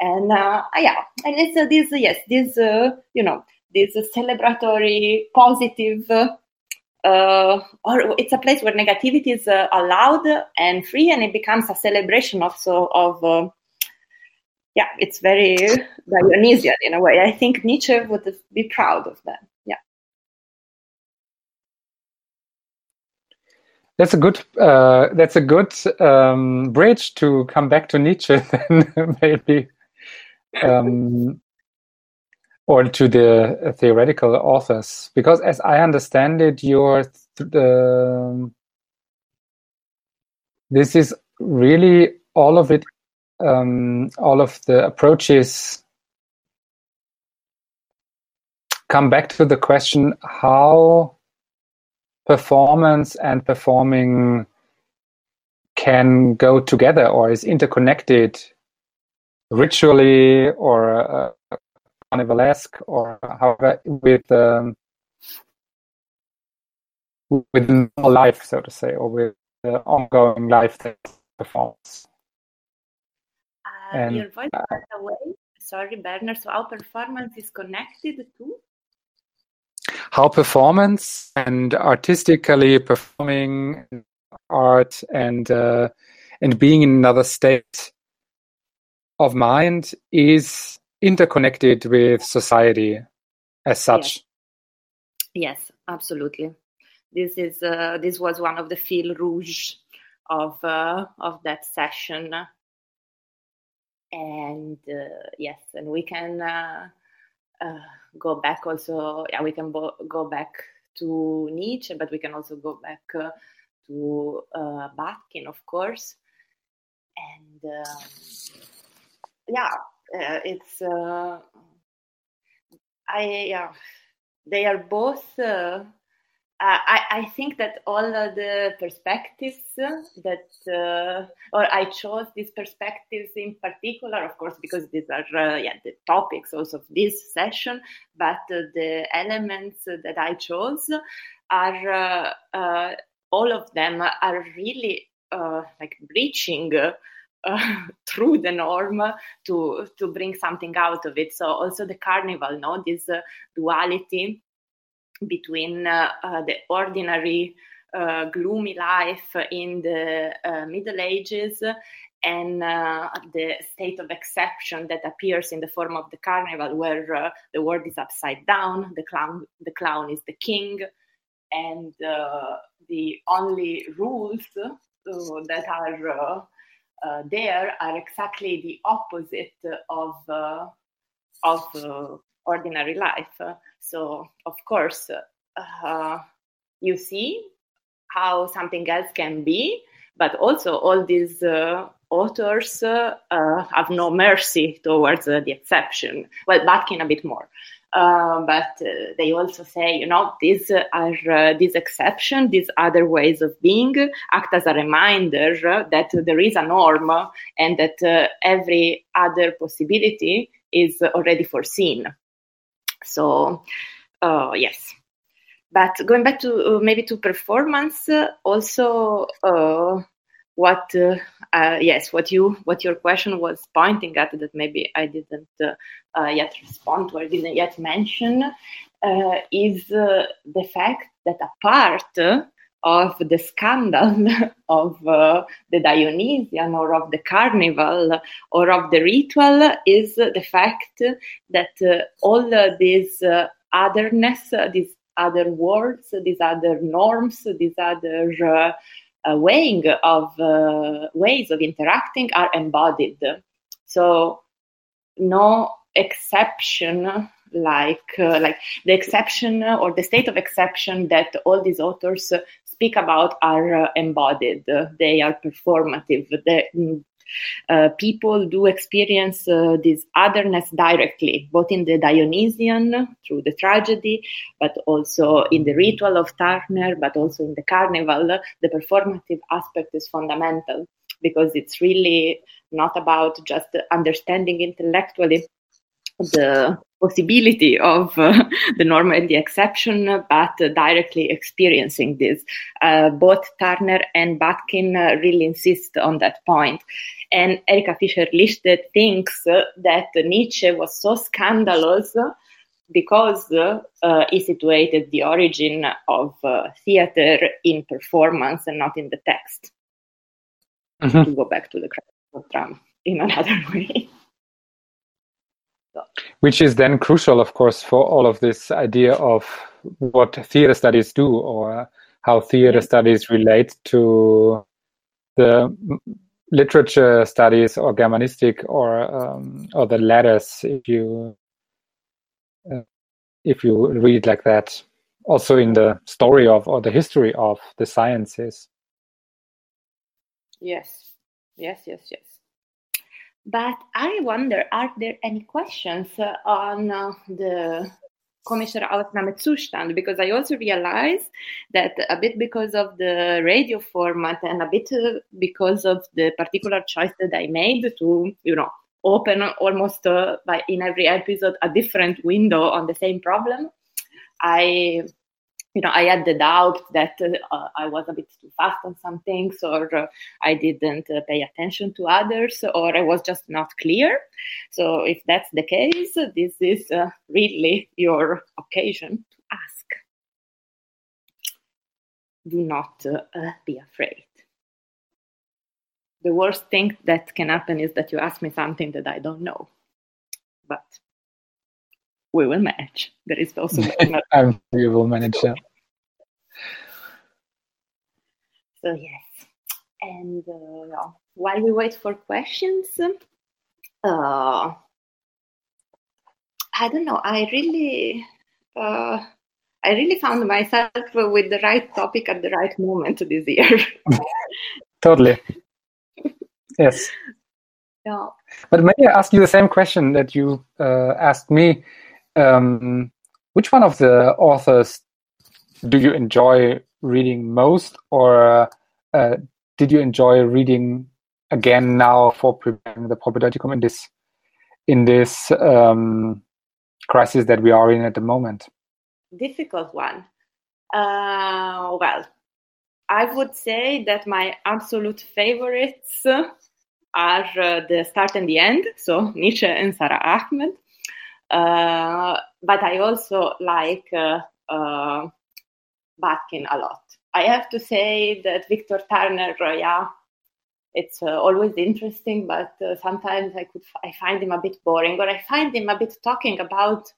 And uh, yeah, and it's uh, this yes, this uh, you know this celebratory, positive. Uh, or it's a place where negativity is uh, allowed and free, and it becomes a celebration also of uh, yeah, it's very Dionysian in a way. I think Nietzsche would be proud of that. Yeah. That's a good. Uh, that's a good um, bridge to come back to Nietzsche, then maybe, um, or to the theoretical authors, because as I understand it, your the this is really all of it um, all of the approaches come back to the question how performance and performing can go together or is interconnected ritually or uh, carnivalesque or however with um, with normal life so to say or with the ongoing life that performs and, your voice uh, away. Sorry, Bernard. So our performance is connected to how performance and artistically performing art and uh, and being in another state of mind is interconnected with society as such. Yes, yes absolutely. This is uh, this was one of the fil rouge of uh, of that session and uh, yes and we can uh, uh, go back also yeah we can bo- go back to nietzsche but we can also go back to uh, Bakhtin, of course. And um, yeah it's i yeah they are both uh, I, I, think that all the perspectives that, uh, or I chose these perspectives in particular, of course, because these are uh, yeah, the topics also of this session, but uh, the elements that I chose are uh, uh, all of them are really uh, like breaching. through the norm to to bring something out of it so also the carnival no this duality between uh, uh, the ordinary uh, gloomy life in the Middle Ages and uh, the state of exception that appears in the form of the carnival, where uh, the world is upside down, the clown, the clown is the king, and uh, the only rules that are there are exactly the opposite of of ordinary life. So, of course, uh, you see how something else can be, but also all these uh, authors uh, uh have no mercy towards uh, the exception. Well, Bakhtin a bit more. Uh, but they also say, you know, these are these exceptions, these other ways of being act as a reminder that there is a norm and that every other possibility is already foreseen. So, uh, yes. But going back to uh, maybe to performance, also uh, what uh, uh, yes, what you what your question was pointing at that maybe I didn't yet respond to or didn't yet mention is the fact that apart part of the scandal of uh, the Dionysian or of the carnival or of the ritual is the fact that uh, all uh, these otherness, these other worlds, these other norms, these other uh, weighing of uh, ways of interacting are embodied. So no exception like uh, like the exception or the state of exception that all these authors speak about are uh, embodied. they are performative. The, mm, uh, people do experience uh, this otherness directly, both in the Dionysian through the tragedy, but also in the ritual of Turner, but also in the carnival. The performative aspect is fundamental because it's really not about just understanding intellectually the possibility of uh, the norm and the exception, but uh, directly experiencing this. Uh, both Turner and Bakhtin uh, really insist on that point. And Erika Fischer-Lichte thinks that Nietzsche was so scandalous because uh, he situated the origin of uh, theater in performance and not in the text. Mm-hmm. To go back to the of drama in another way. Which is then crucial, of course, for all of this idea of what theater studies do or how theater yeah. studies relate to the literature studies or Germanistic or um, or the letters if you uh, if you read like that. Also in the story of or the history of the sciences. Yes. Yes yes yes but i wonder are there any questions uh, on uh, the Ausnahmezustand because I also realized that a bit because of the radio format and a bit uh, because of the particular choice that I made to, you know, open almost uh, by in every episode a different window on the same problem. I, you know, I had the doubt that uh, I was a bit too fast on some things, or uh, I didn't uh, pay attention to others, or I was just not clear. So, if that's the case, this is uh, really your occasion to ask. Do not uh, be afraid the worst thing that can happen is that you ask me something that I don't know. But we will manage. There is also I'm we will manage that. So yes, and uh, while we wait for questions, uh, I don't know. I really, uh, I really found myself with the right topic at the right moment this year. totally. Yes. Yeah. But may I ask you the same question that you uh, asked me? Um, which one of the authors do you enjoy reading most, or uh, did you enjoy reading again now for preparing the Propedeuticum in this in this um, crisis that we are in at the moment? Difficult one. Uh, well, I would say that my absolute favorites are uh, the start and the end, so Nietzsche and Sara Ahmed. Uh, but I also like uh, uh Bakhtin a lot. I have to say that Victor Turner, uh, yeah, it's uh, always interesting, but sometimes I could I find him a bit boring, or I find him a bit talking about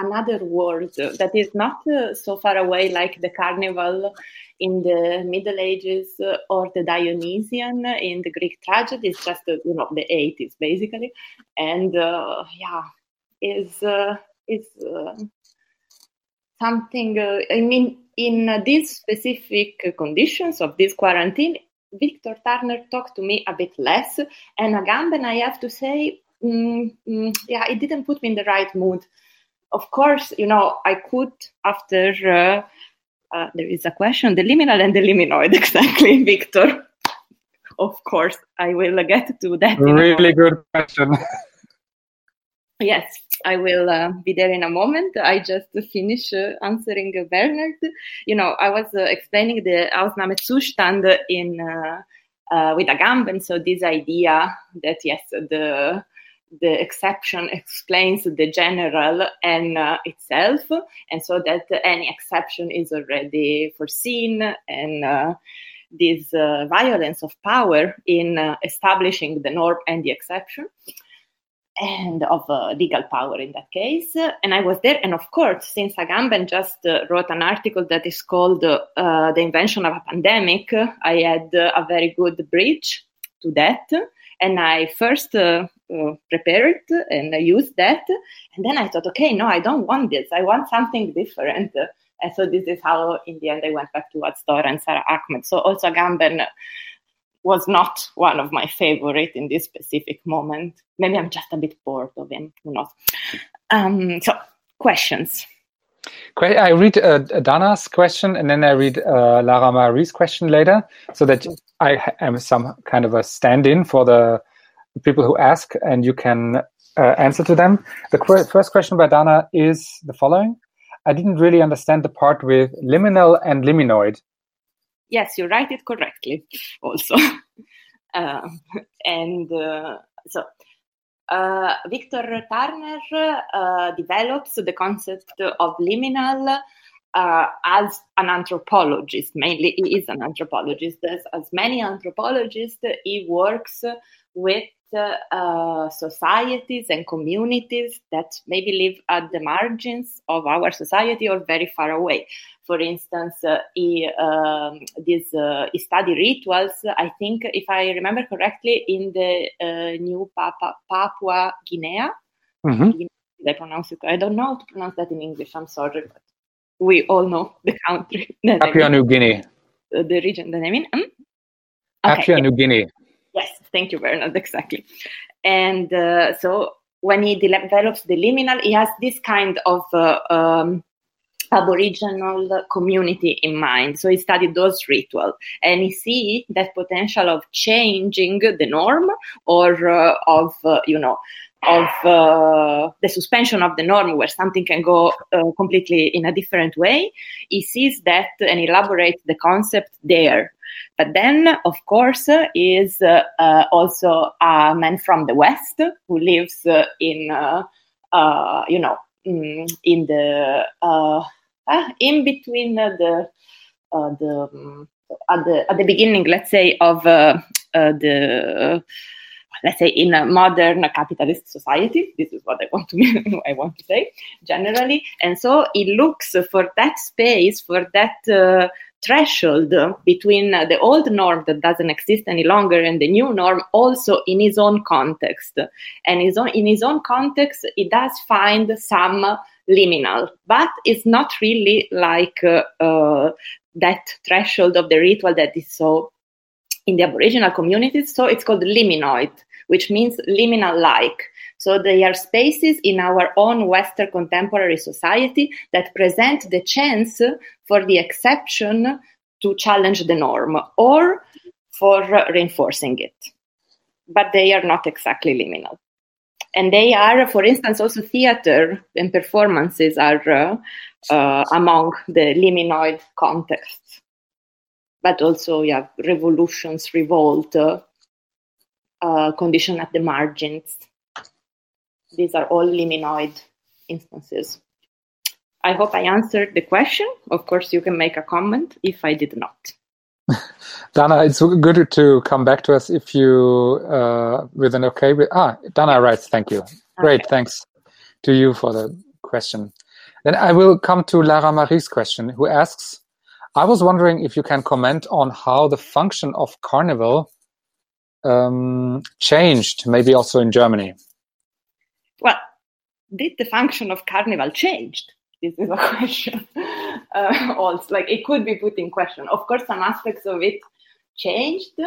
another world that is not uh, so far away like the carnival in the Middle Ages uh, or the Dionysian in the Greek tragedy. It's just uh, you know the 80s basically, and uh, yeah, is uh, is uh, something. I mean, in these specific conditions of this quarantine, Victor Turner talked to me a bit less, and Agamben, I have to say, mm, mm, yeah, it didn't put me in the right mood of course, you know, I could after uh, uh, there is a question, the liminal and the liminoid, exactly, Victor. Of course, I will get to that. Really good question. yes, I will uh, be there in a moment. I just finished uh, answering Bernard. You know, I was uh, explaining the Ausnahmezustand in uh, uh, with Agamben. So this idea that yes, the the exception explains the general and uh, itself, and so that any exception is already foreseen, and uh, this uh, violence of power in uh, establishing the norm and the exception, and of uh, legal power in that case. And I was there, and of course, since Agamben just uh, wrote an article that is called "The Invention of a Pandemic," I had a very good bridge to that and I first uh, uh, prepared and I used that. And then I thought, okay, no, I don't want this. I want something different. And so this is how, in the end, I went back to Azdor and Sara Ahmed. So also Agamben was not one of my favorite in this specific moment. Maybe I'm just a bit bored of him. Who knows? Um, so questions. I read uh, Dana's question and then I read uh, Lara Marie's question later, so that I am some kind of a stand-in for the people who ask, and you can uh, answer to them. The qu- first question by Dana is the following. I didn't really understand the part with liminal and liminoid. Yes, you write it correctly also. uh, and uh, so uh, Victor Turner uh, develops the concept of liminal uh, as an anthropologist. Mainly, he is an anthropologist. As, as many anthropologists, he works with uh, societies and communities that maybe live at the margins of our society or very far away. For instance, uh, he, um, this, uh, he study rituals, I think, if I remember correctly, in the uh, new Papa, Papua Guinea. Mm-hmm. I pronounce it. I don't know how to pronounce that in English. I'm sorry, but we all know the country. Papua New Guinea. Uh, the region that I mean. Hmm? Okay, Papua yeah. New Guinea. Yes, thank you, Bernard. Exactly. And uh, so when he develops the liminal, he has this kind of uh, um, aboriginal community in mind. So he studied those rituals and he see that potential of changing the norm or uh, of, uh, you know, of uh, the suspension of the norm where something can go uh, completely in a different way. He sees that and elaborates the concept there. But then, of course, is uh, uh, also a man from the West who lives in, you know, mm, in the in between the the um, at the at the beginning, let's say, of the let's say in a modern capitalist society this is what i want to i want to say generally. And so it looks for that space for that uh, threshold between the old norm that doesn't exist any longer and the new norm also in his own context. And his own, in his own context he does find some liminal but it's not really like uh, uh, that threshold of the ritual that is so in the aboriginal communities so it's called liminoid which means liminal like so they are spaces in our own Western contemporary society that present the chance for the exception to challenge the norm or for reinforcing it. But they are not exactly liminal. And they are, for instance, also theater and performances are uh, uh, among the liminoid contexts. But also, yeah, revolutions, revolt, uh, condition at the margins. These are all liminoid instances. I hope I answered the question. Of course, you can make a comment if I did not. Dana, it's good to come back to us if you uh, with an okay. With, ah, Dana writes, thank you. Great, okay. thanks to you for the question. Then I will come to Lara Marie's question, who asks, I was wondering if you can comment on how the function of carnival um, changed, maybe also in Germany. Well, did the function of carnival changed? This is a question. Uh, also, like it could be put in question. Of course, some aspects of it changed.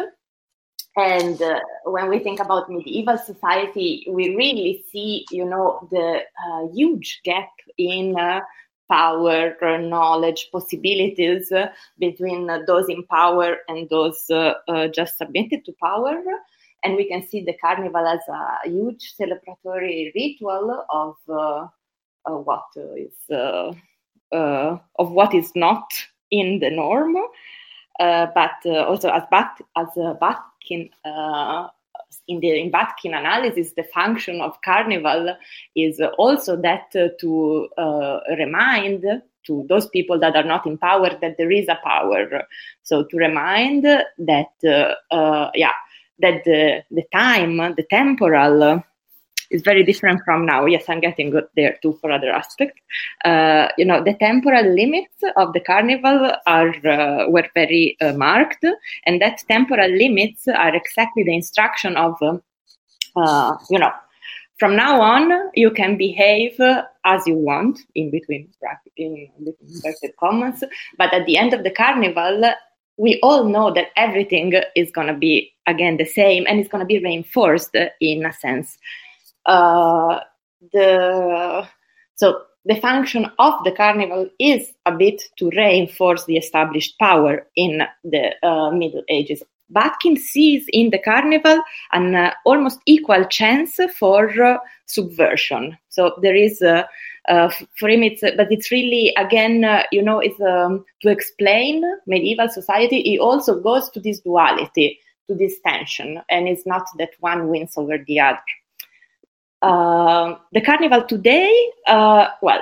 And uh, when we think about medieval society, we really see, you know, the uh, huge gap in uh, power, knowledge, possibilities uh, between those in power and those uh, just submitted to power and we can see the carnival as a huge celebratory ritual of uh, uh, what is uh, uh, of what is not in the norm, uh, but also as Bat as Bakhtin in the in Bakhtin analysis, the function of carnival is also that to remind to those people that are not in power that there is a power. So to remind that, uh, uh, yeah, that the, the time, the temporal is very different from now. Yes, I'm getting there too for other aspects. Uh, you know, the temporal limits of the carnival are uh, were very uh, marked, and that temporal limits are exactly the instruction of, uh, you know, from now on you can behave as you want in between in between inverted commas, but at the end of the carnival we all know that everything is going to be again the same and it's going to be reinforced in a sense uh, the so the function of the carnival is a bit to reinforce the established power in the uh, Middle Ages. Bakhtin sees in the carnival an uh, almost equal chance for uh, subversion. So there is, uh, uh for him, it's, but it's really, again, you know, it's um, to explain medieval society, he also goes to this duality, to this tension, and it's not that one wins over the other. Uh, the carnival today, well,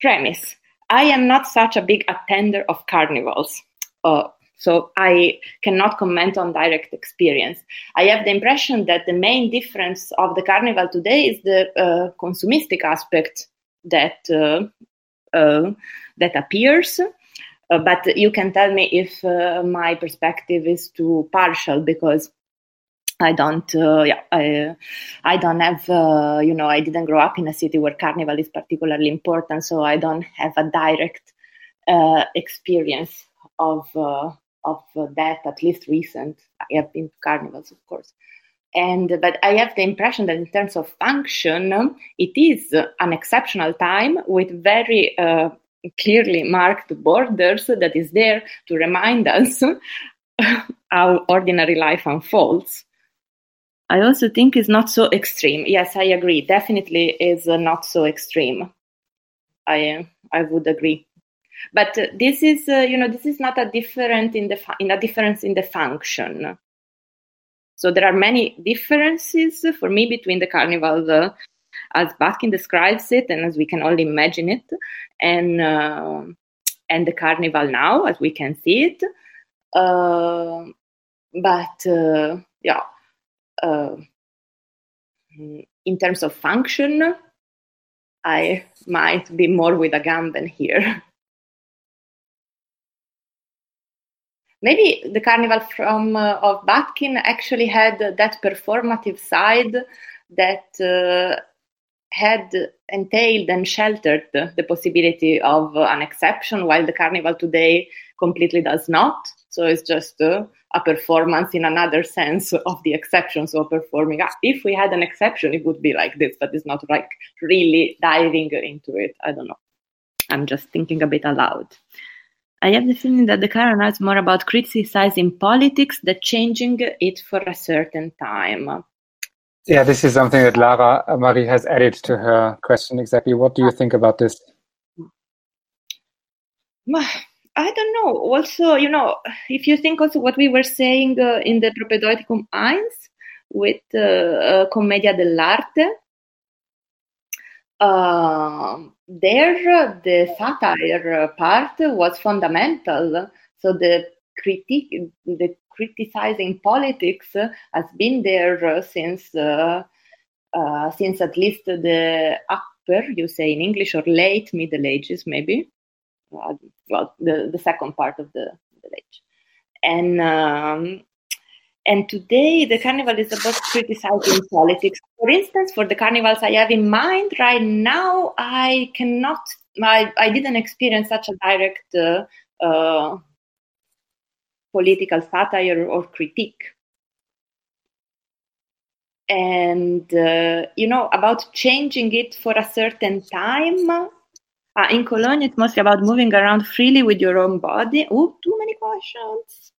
premise. I am not such a big attender of carnivals. Uh, so I cannot comment on direct experience. I have the impression that the main difference of the carnival today is the uh, consumistic aspect that uh, uh, that appears. Uh, but you can tell me if uh, my perspective is too partial because I don't, uh, yeah, I, I don't have, uh, you know, I didn't grow up in a city where carnival is particularly important, so I don't have a direct uh, experience of of that, at least recent. I have been to carnivals, of course. And but I have the impression that in terms of function, it is an exceptional time with very uh, clearly marked borders that is there to remind us how ordinary life unfolds. I also think is not so extreme. Yes, I agree. Definitely is not so extreme. I I would agree. But uh, this is, uh, you know, this is not a different in the in a difference in the function. So there are many differences for me between the carnival uh, as Bakhtin describes it, and as we can all imagine it, and uh, and the carnival now as we can see it. Uh, but uh, yeah, in terms of function, I might be more with Agamben here. maybe the carnival from uh, of Bakhtin actually had that performative side that uh, had entailed and sheltered the possibility of an exception, while the carnival today completely does not. So it's just uh, a performance in another sense of the exception. So performing, if we had an exception, it would be like this, but it's not like really diving into it. I don't know. I'm just thinking a bit aloud. I have the feeling that the current is more about criticizing politics than changing it for a certain time. Yeah, this is something that Lara Marie has added to her question exactly. What do you think about this? I don't know. Also, you know, if you think also what we were saying uh, in the Propedeuticum 1 with uh, uh, Commedia dell'arte, uh, there the satire part was fundamental. So the critique, the criticizing politics has been there since uh, uh, since at least the upper, you say in English, or late Middle Ages, maybe. Uh, well, the, the second part of the Middle Age. And um, and today, the carnival is about criticizing politics. For instance, for the carnivals I have in mind right now, I cannot, I, I didn't experience such a direct uh, uh, political satire or critique. And, uh, you know, about changing it for a certain time. Uh, in Cologne, it's mostly about moving around freely with your own body. Oh, too many questions.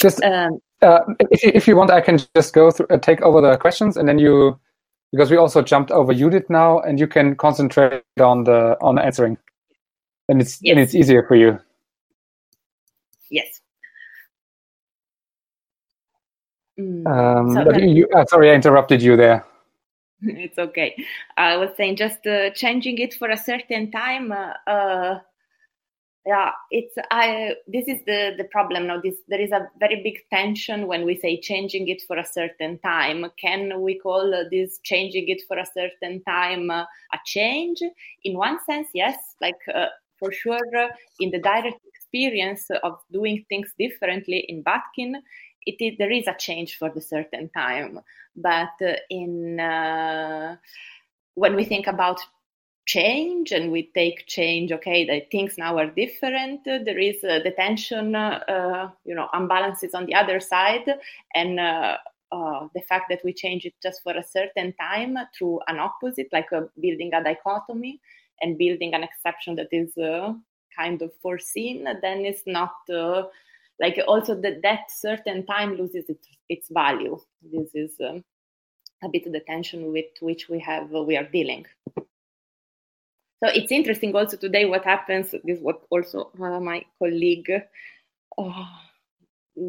Just um, uh, if, you, if you want, I can just go through, uh, take over the questions, and then you, because we also jumped over Judith now, and you can concentrate on the on answering, and it's yes. and it's easier for you. Yes. Mm. Um, so, you, uh, sorry, I interrupted you there. it's okay. I was saying just uh, changing it for a certain time uh, yeah it's i this is the the problem now. This there is a very big tension when we say changing it for a certain time. Can we call this changing it for a certain time uh, a change? In one sense yes like uh, for sure uh, in the direct experience of doing things differently in Bakhtin it is, there is a change for the certain time but uh, in uh, when we think about change and we take change okay things now are different there is uh, the tension uh, you know unbalances on the other side and uh, uh, the fact that we change it just for a certain time through an opposite like building a dichotomy and building an exception that is kind of foreseen then it's not like also that that certain time loses its, its value. This is um, a bit of the tension with which we have uh, we are dealing. So it's interesting also today what happens. This is what also uh, my colleague uh,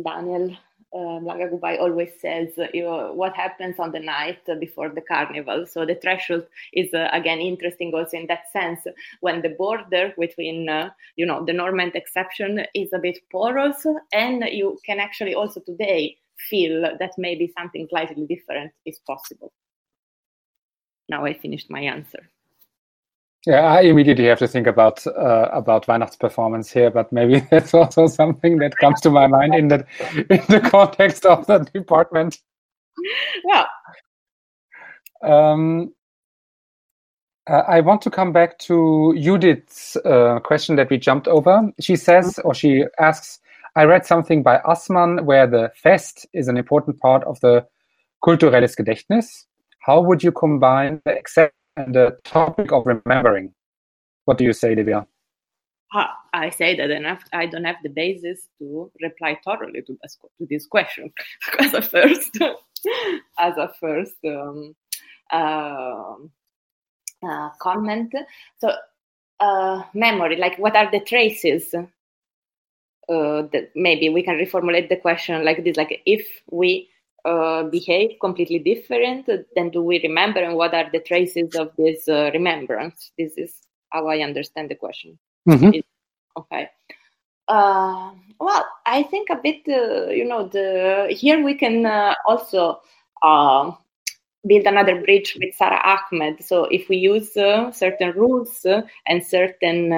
Daniel uh, Blagagubai always says, you know, what happens on the night before the carnival. So the threshold is uh, again interesting also in that sense when the border between, uh, you know, the norm and exception is a bit porous, and you can actually also today feel that maybe something slightly different is possible. Now I finished my answer. Yeah, I immediately have to think about uh, about Weihnachtsperformance here, but maybe that's also something that comes to my mind in the in the context of the department. Yeah. Um, uh, I want to come back to Judith's uh, question that we jumped over. She says, or she asks, I read something by Assmann where the Fest is an important part of the kulturelles Gedächtnis. How would you combine the accept and the topic of remembering. What do you say, Livia? I say that enough, I don't have the basis to reply thoroughly to this, to this question as a first, as a first um, uh, uh, comment. So, uh, memory, like what are the traces? Uh, that maybe we can reformulate the question like this: like if we uh, behave completely different, then do we remember and what are the traces of this uh, remembrance? This is how I understand the question. Mm-hmm. Okay. Uh, well, I think a bit, uh, you know, the here we can uh, also uh, build another bridge with Sara Ahmed. So if we use certain rules and certain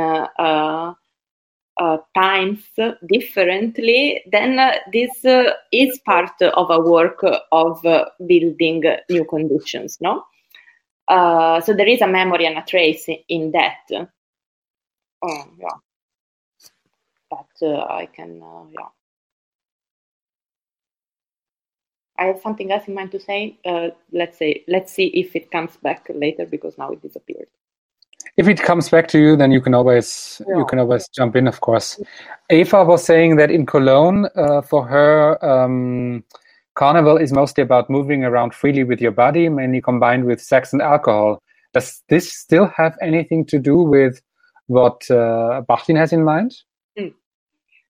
uh, times differently, then uh, this uh, is part of a work of uh, building new conditions, no? Uh, so there is a memory and a trace in that. Oh, yeah. But I can, yeah. I have something else in mind to say. let's say, let's see if it comes back later because now it disappeared if it comes back to you, then you can always yeah. you can always jump in, of course. Eva was saying that in Cologne, uh, for her, um, carnival is mostly about moving around freely with your body, mainly combined with sex and alcohol. Does this still have anything to do with what uh, Bakhtin has in mind? Mm.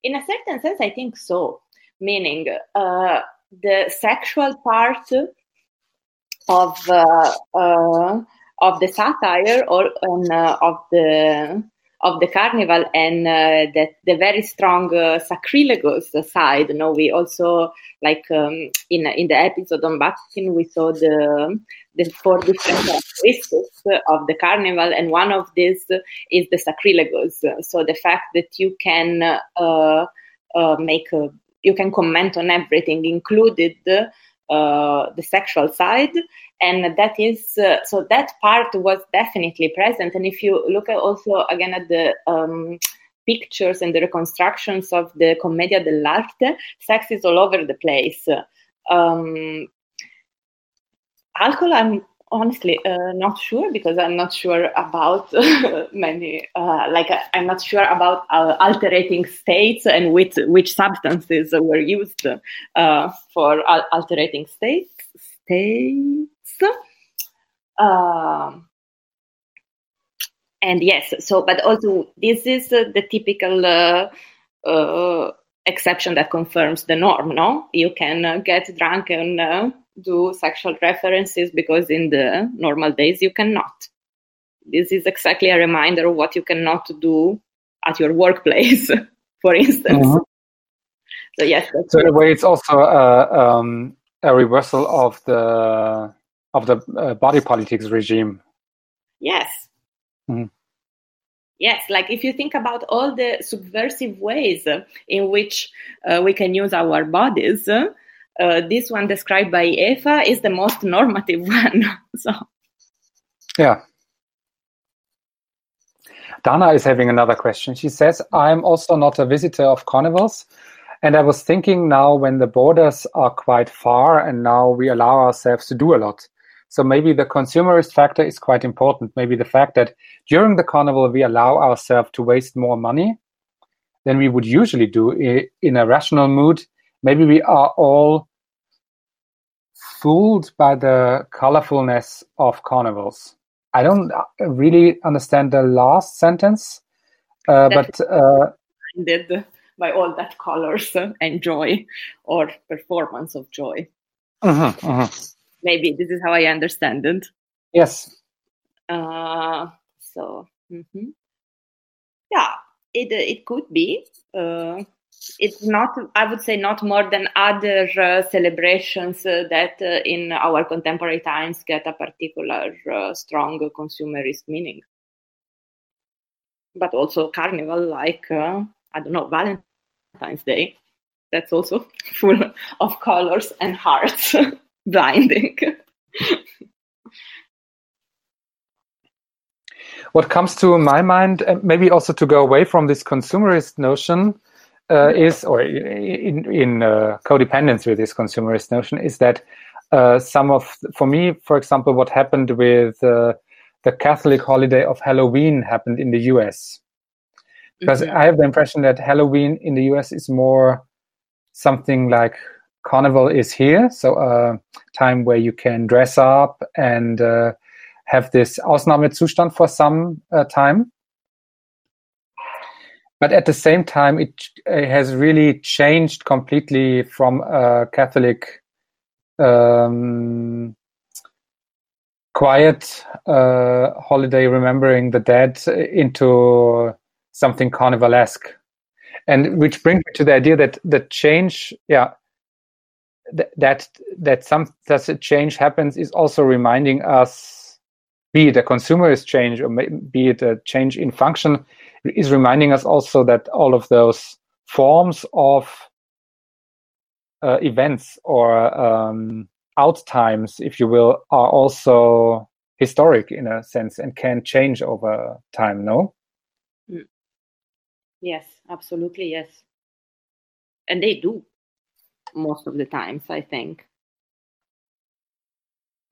In a certain sense, I think so. Meaning, uh, the sexual part of uh, uh of the satire or uh, of the of the carnival and uh, that the very strong uh, sacrilegious side. You know, we also like um, in in the episode on Bakhtin, we saw the the four different characteristics of the carnival, and one of these is the sacrilegious. So the fact that you can uh, uh make a, you can comment on everything, included uh, the sexual side. And that is uh, so that part was definitely present. And if you look at also again at the um, pictures and the reconstructions of the commedia dell'arte sex is all over the place. Um, alcohol i'm honestly uh, not sure because i'm not sure about many uh, like i'm not sure about uh, alterating states and which which substances were used uh, for alterating states states um, and yes, so but also this is uh, the typical uh, uh, exception that confirms the norm. No, you can uh, get drunk and uh, do sexual references because in the normal days you cannot. This is exactly a reminder of what you cannot do at your workplace, for instance. Mm-hmm. So yes. So in a way, it's also a, um, a reversal of the of the uh, body politics regime. Yes. Mm-hmm. Yes, like if you think about all the subversive ways in which uh, we can use our bodies, uh, this one described by Eva is the most normative one. so, yeah. Dana is having another question. She says, I'm also not a visitor of carnivals. And I was thinking now when the borders are quite far and now we allow ourselves to do a lot. So maybe the consumerist factor is quite important. Maybe the fact that during the carnival we allow ourselves to waste more money than we would usually do in a rational mood. Maybe we are all fooled by the colorfulness of carnivals. I don't really understand the last sentence, uh, but uh, by all that colors and joy or performance of joy. Mm-hmm, mm-hmm. Maybe this is how I understand it. Yes. Uh, so, mm-hmm. yeah, it it could be. Uh, it's not i would say not more than other uh, celebrations uh, that uh, in our contemporary times get a particular uh, strong consumerist meaning. But also carnival like uh, i don't know valentine's day that's also full of colors and hearts blinding. What comes to my mind maybe also to go away from this consumerist notion uh, is, or in, in uh, codependence with this consumerist notion, is that uh, some of, for me, for example, what happened with uh, the Catholic holiday of Halloween happened in the US. Because mm-hmm. I have the impression that Halloween in the US is more something like Carnival is here, so a time where you can dress up and uh, have this Ausnahmezustand for some uh, time but at the same time, it, it has really changed completely from a Catholic um, quiet uh, holiday remembering the dead into something carnivalesque. And which brings me to the idea that the change, yeah, th- that that some that a change happens is also reminding us, be it a consumerist change or be it a change in function, is reminding us also that all of those forms of uh, events or um, out times, if you will, are also historic in a sense and can change over time. No. Yes, absolutely. Yes, and they do most of the times. I think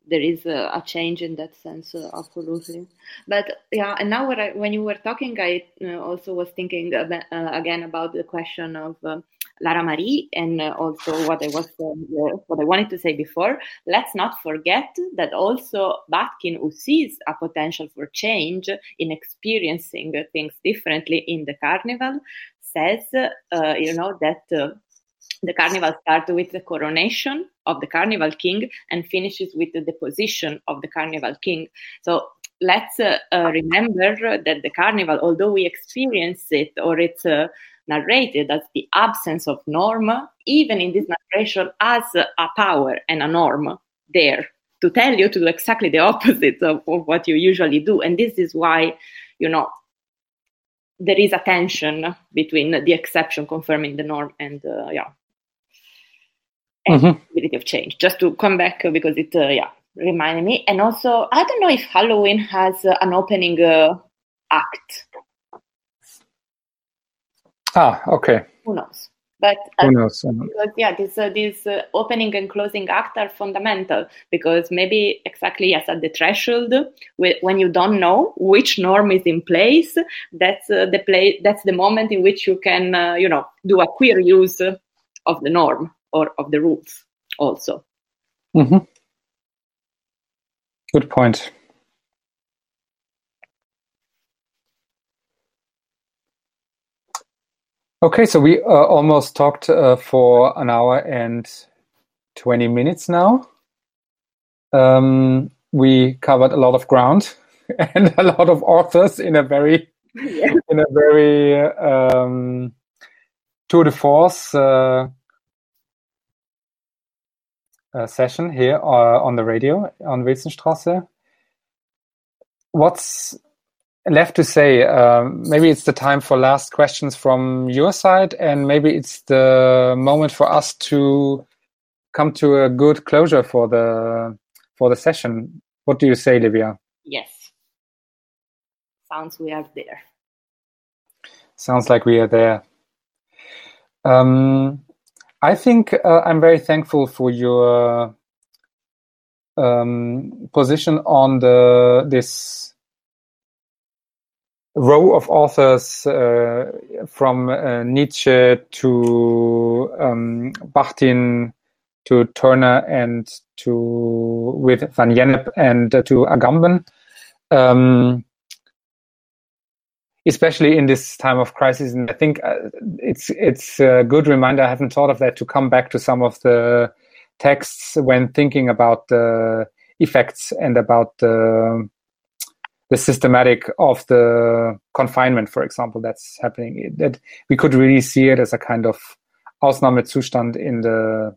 there is a, a, change in that sense, uh, absolutely. But yeah, and now when, I, when you were talking, I uh, also was thinking about, uh, again about the question of uh, Lara Marie and uh, also what I was uh, what I wanted to say before. Let's not forget that also Bakhtin, who sees a potential for change in experiencing things differently in the carnival, says, you know, that the carnival starts with the coronation of the carnival king and finishes with the deposition of the carnival king. So let's uh, uh, remember that the carnival, although we experience it or it's uh, narrated as the absence of norm, even in this narration, has a power and a norm there to tell you to do exactly the opposite of, of what you usually do. And this is why, you know, there is a tension between the exception confirming the norm and uh, yeah and mm-hmm. possibility of change. Just to come back because it, uh, yeah, reminded me. And also, I don't know if Halloween has uh, an opening uh, act. Ah, okay. Who knows? But uh, who knows? Because, yeah, this uh, this uh, opening and closing act are fundamental because maybe exactly yes at the threshold when you don't know which norm is in place, that's the play. That's the moment in which you can you know do a queer use of the norm or of the rules also. Mm-hmm. Good point. Okay, so we uh, almost talked uh, for an hour and 20 minutes now. Um, we covered a lot of ground and a lot of authors in a very, yeah. in a very um, tour de force uh, uh, session here uh, on the radio on Wilsonstrasse. What's left to say? Um, maybe it's the time for last questions from your side, and maybe it's the moment for us to come to a good closure for the for the session. What do you say, Livia? Yes. Sounds we are there. Sounds like we are there. Um, I think uh, I'm very thankful for your um, position on the this row of authors uh, from uh, Nietzsche to um, to Turner and to with Van Gennep and uh, to Agamben. Um, especially in this time of crisis, and I think uh, it's it's a good reminder. I haven't thought of that to come back to some of the texts when thinking about the effects and about the the systematic of the confinement, for example, that's happening. That we could really see it as a kind of Ausnahmezustand in the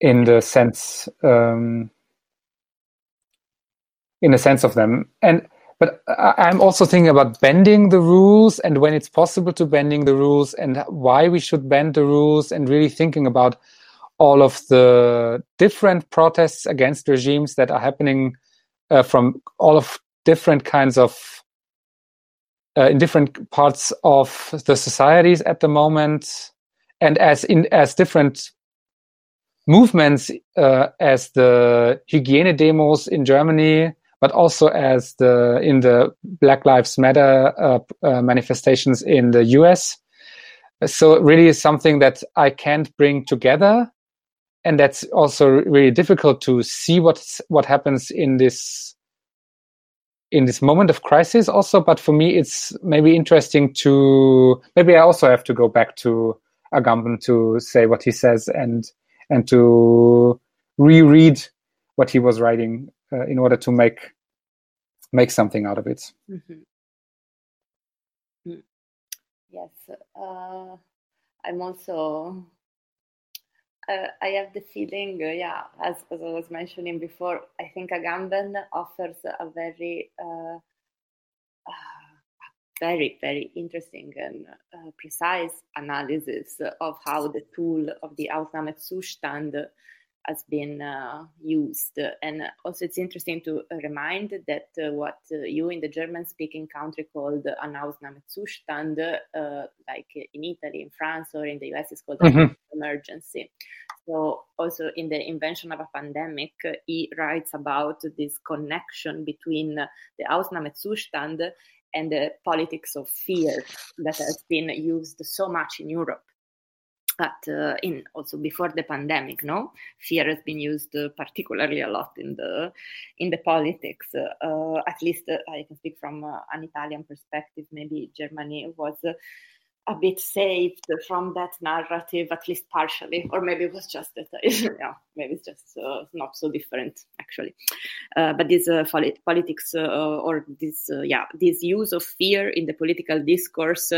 in the sense um, in a sense of them. And but i'm also thinking about bending the rules and when it's possible to bending the rules and why we should bend the rules and really thinking about all of the different protests against regimes that are happening uh, from all of different kinds of uh, in different parts of the societies at the moment. And as in as different movements uh, as the hygiene demos in germany but also as the in the black lives matter uh, uh, manifestations in the us so really is something that i can't bring together and that's also really difficult to see what what happens in this in this moment of crisis also but for me it's maybe interesting to maybe i also have to go back to agamben to say what he says and and to reread what he was writing uh, in order to make make something out of it mm-hmm. Mm. yes uh, i'm also uh, I have the feeling, uh, yeah, as, as I was mentioning before, I think Agamben offers a very, uh, uh very, very interesting and precise analysis of how the tool of the Ausnahmezustand has been uh, used. And also, it's interesting to remind that uh, what uh, you in the German speaking country called an Ausnahmezustand, uh, like in Italy, in France, or in the US, is called mm-hmm. an emergency. So, also in the invention of a pandemic, he writes about this connection between the Ausnahmezustand and the politics of fear that has been used so much in Europe but uh, in also before the pandemic no fear has been used uh, particularly a lot in the in the politics. Uh, at least uh, i can speak from uh, an italian perspective. Maybe germany was uh, a bit saved from that narrative at least partially or maybe it was just that yeah maybe it's just not so different actually. But this politics or this yeah this use of fear in the political discourse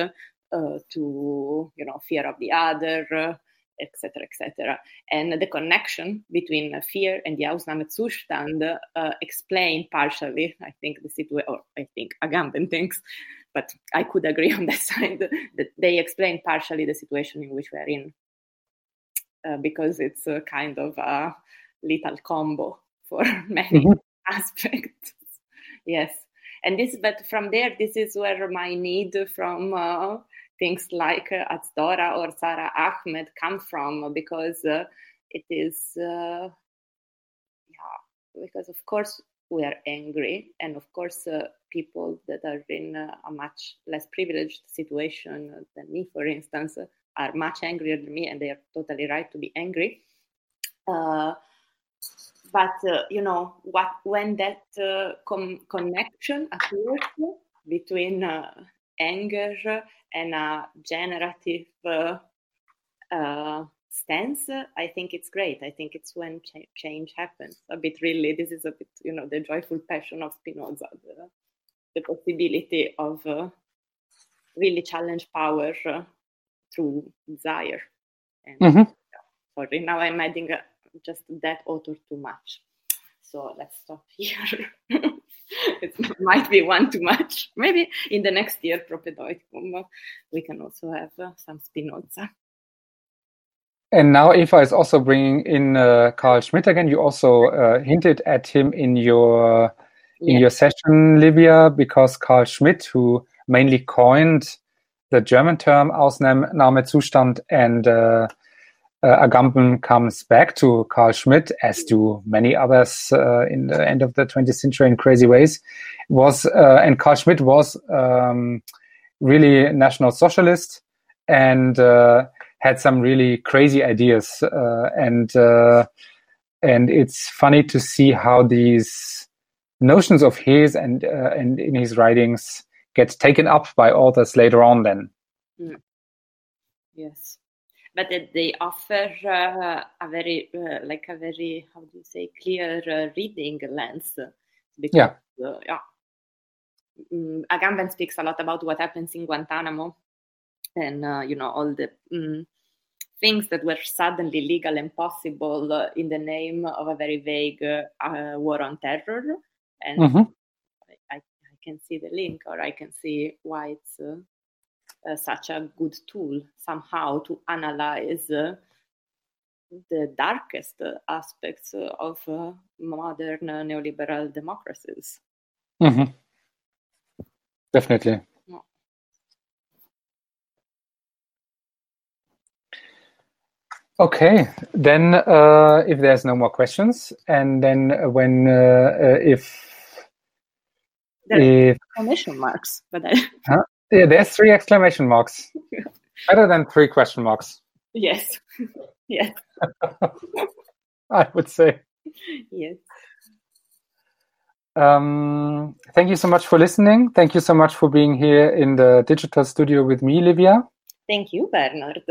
to you know fear of the other etc etc and the connection between fear and the Ausnahmezustand uh, explain partially i think the situation or i think agamben thinks but i could agree on that side that they explain partially the situation in which we're in. Uh, because it's a kind of a little combo for many mm-hmm. aspects. Yes. And this but from there this is where my need from uh, things like uh, Azdora or Sara Ahmed come from because uh, it is, uh, yeah, because of course we are angry, and of course uh, people that are in uh, a much less privileged situation than me, for instance, are much angrier than me, and they are totally right to be angry. Uh, but you know what? When that com- connection appears between anger and a generative uh, uh, stance, I think it's great. I think it's when ch- change happens. A bit really, this is a bit, you know, the joyful passion of Spinoza, the, the possibility of uh, really challenge power uh, through desire. And, mm-hmm. sorry, now I'm adding uh, just that author too much. So let's stop here. it might be one too much. Maybe in the next year, Propedeutikum, we can also have uh, some Spinoza. And now Eva is also bringing in uh, Carl Schmitt again. You also uh, hinted at him in your in yeah. your session, Livia, because Carl Schmitt, who mainly coined the German term Ausnahmezustand and uh, Agamben comes back to Carl Schmitt, as do many others uh, in the end of the 20th century in crazy ways. Was uh, and Carl Schmitt was um, really national socialist and uh, had some really crazy ideas. Uh, and uh, and it's funny to see how these notions of his and and in his writings get taken up by authors later on. Then. Mm. Yes but they offer uh, a very uh, like a very how do you say clear uh, reading lens. Because, yeah. uh, yeah. Mm, Agamben speaks a lot about what happens in Guantanamo and uh, you know all the mm, things that were suddenly legal and possible uh, in the name of a very vague war on terror. And mm-hmm. I, I, can see the link or I can see why it's uh, such a good tool somehow to analyze uh, the darkest aspects of uh, modern neoliberal democracies. Mm-hmm. Definitely. Okay, then uh, if there's no more questions, and then when uh, uh, if there if exclamation marks, but I... huh? Yeah, there's three exclamation marks. Better than three question marks. Yes. yes. I would say. Yes. Um, thank you so much for listening. Thank you so much for being here in the digital studio with me, Livia. Thank you, Bernard.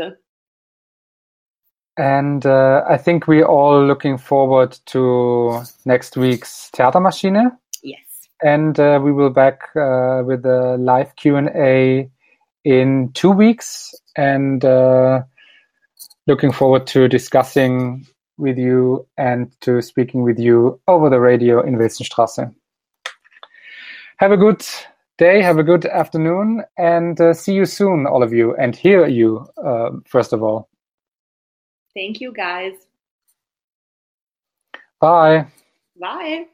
And uh, I think we're all looking forward to next week's Theatermaschine and uh, we will back uh, with a live Q&A in two weeks and uh, looking forward to discussing with you and to speaking with you over the radio in Wilsonstrasse. Have a good day, have a good afternoon, and uh, see you soon, all of you, and hear you, uh, first of all. Thank you, guys. Bye. Bye.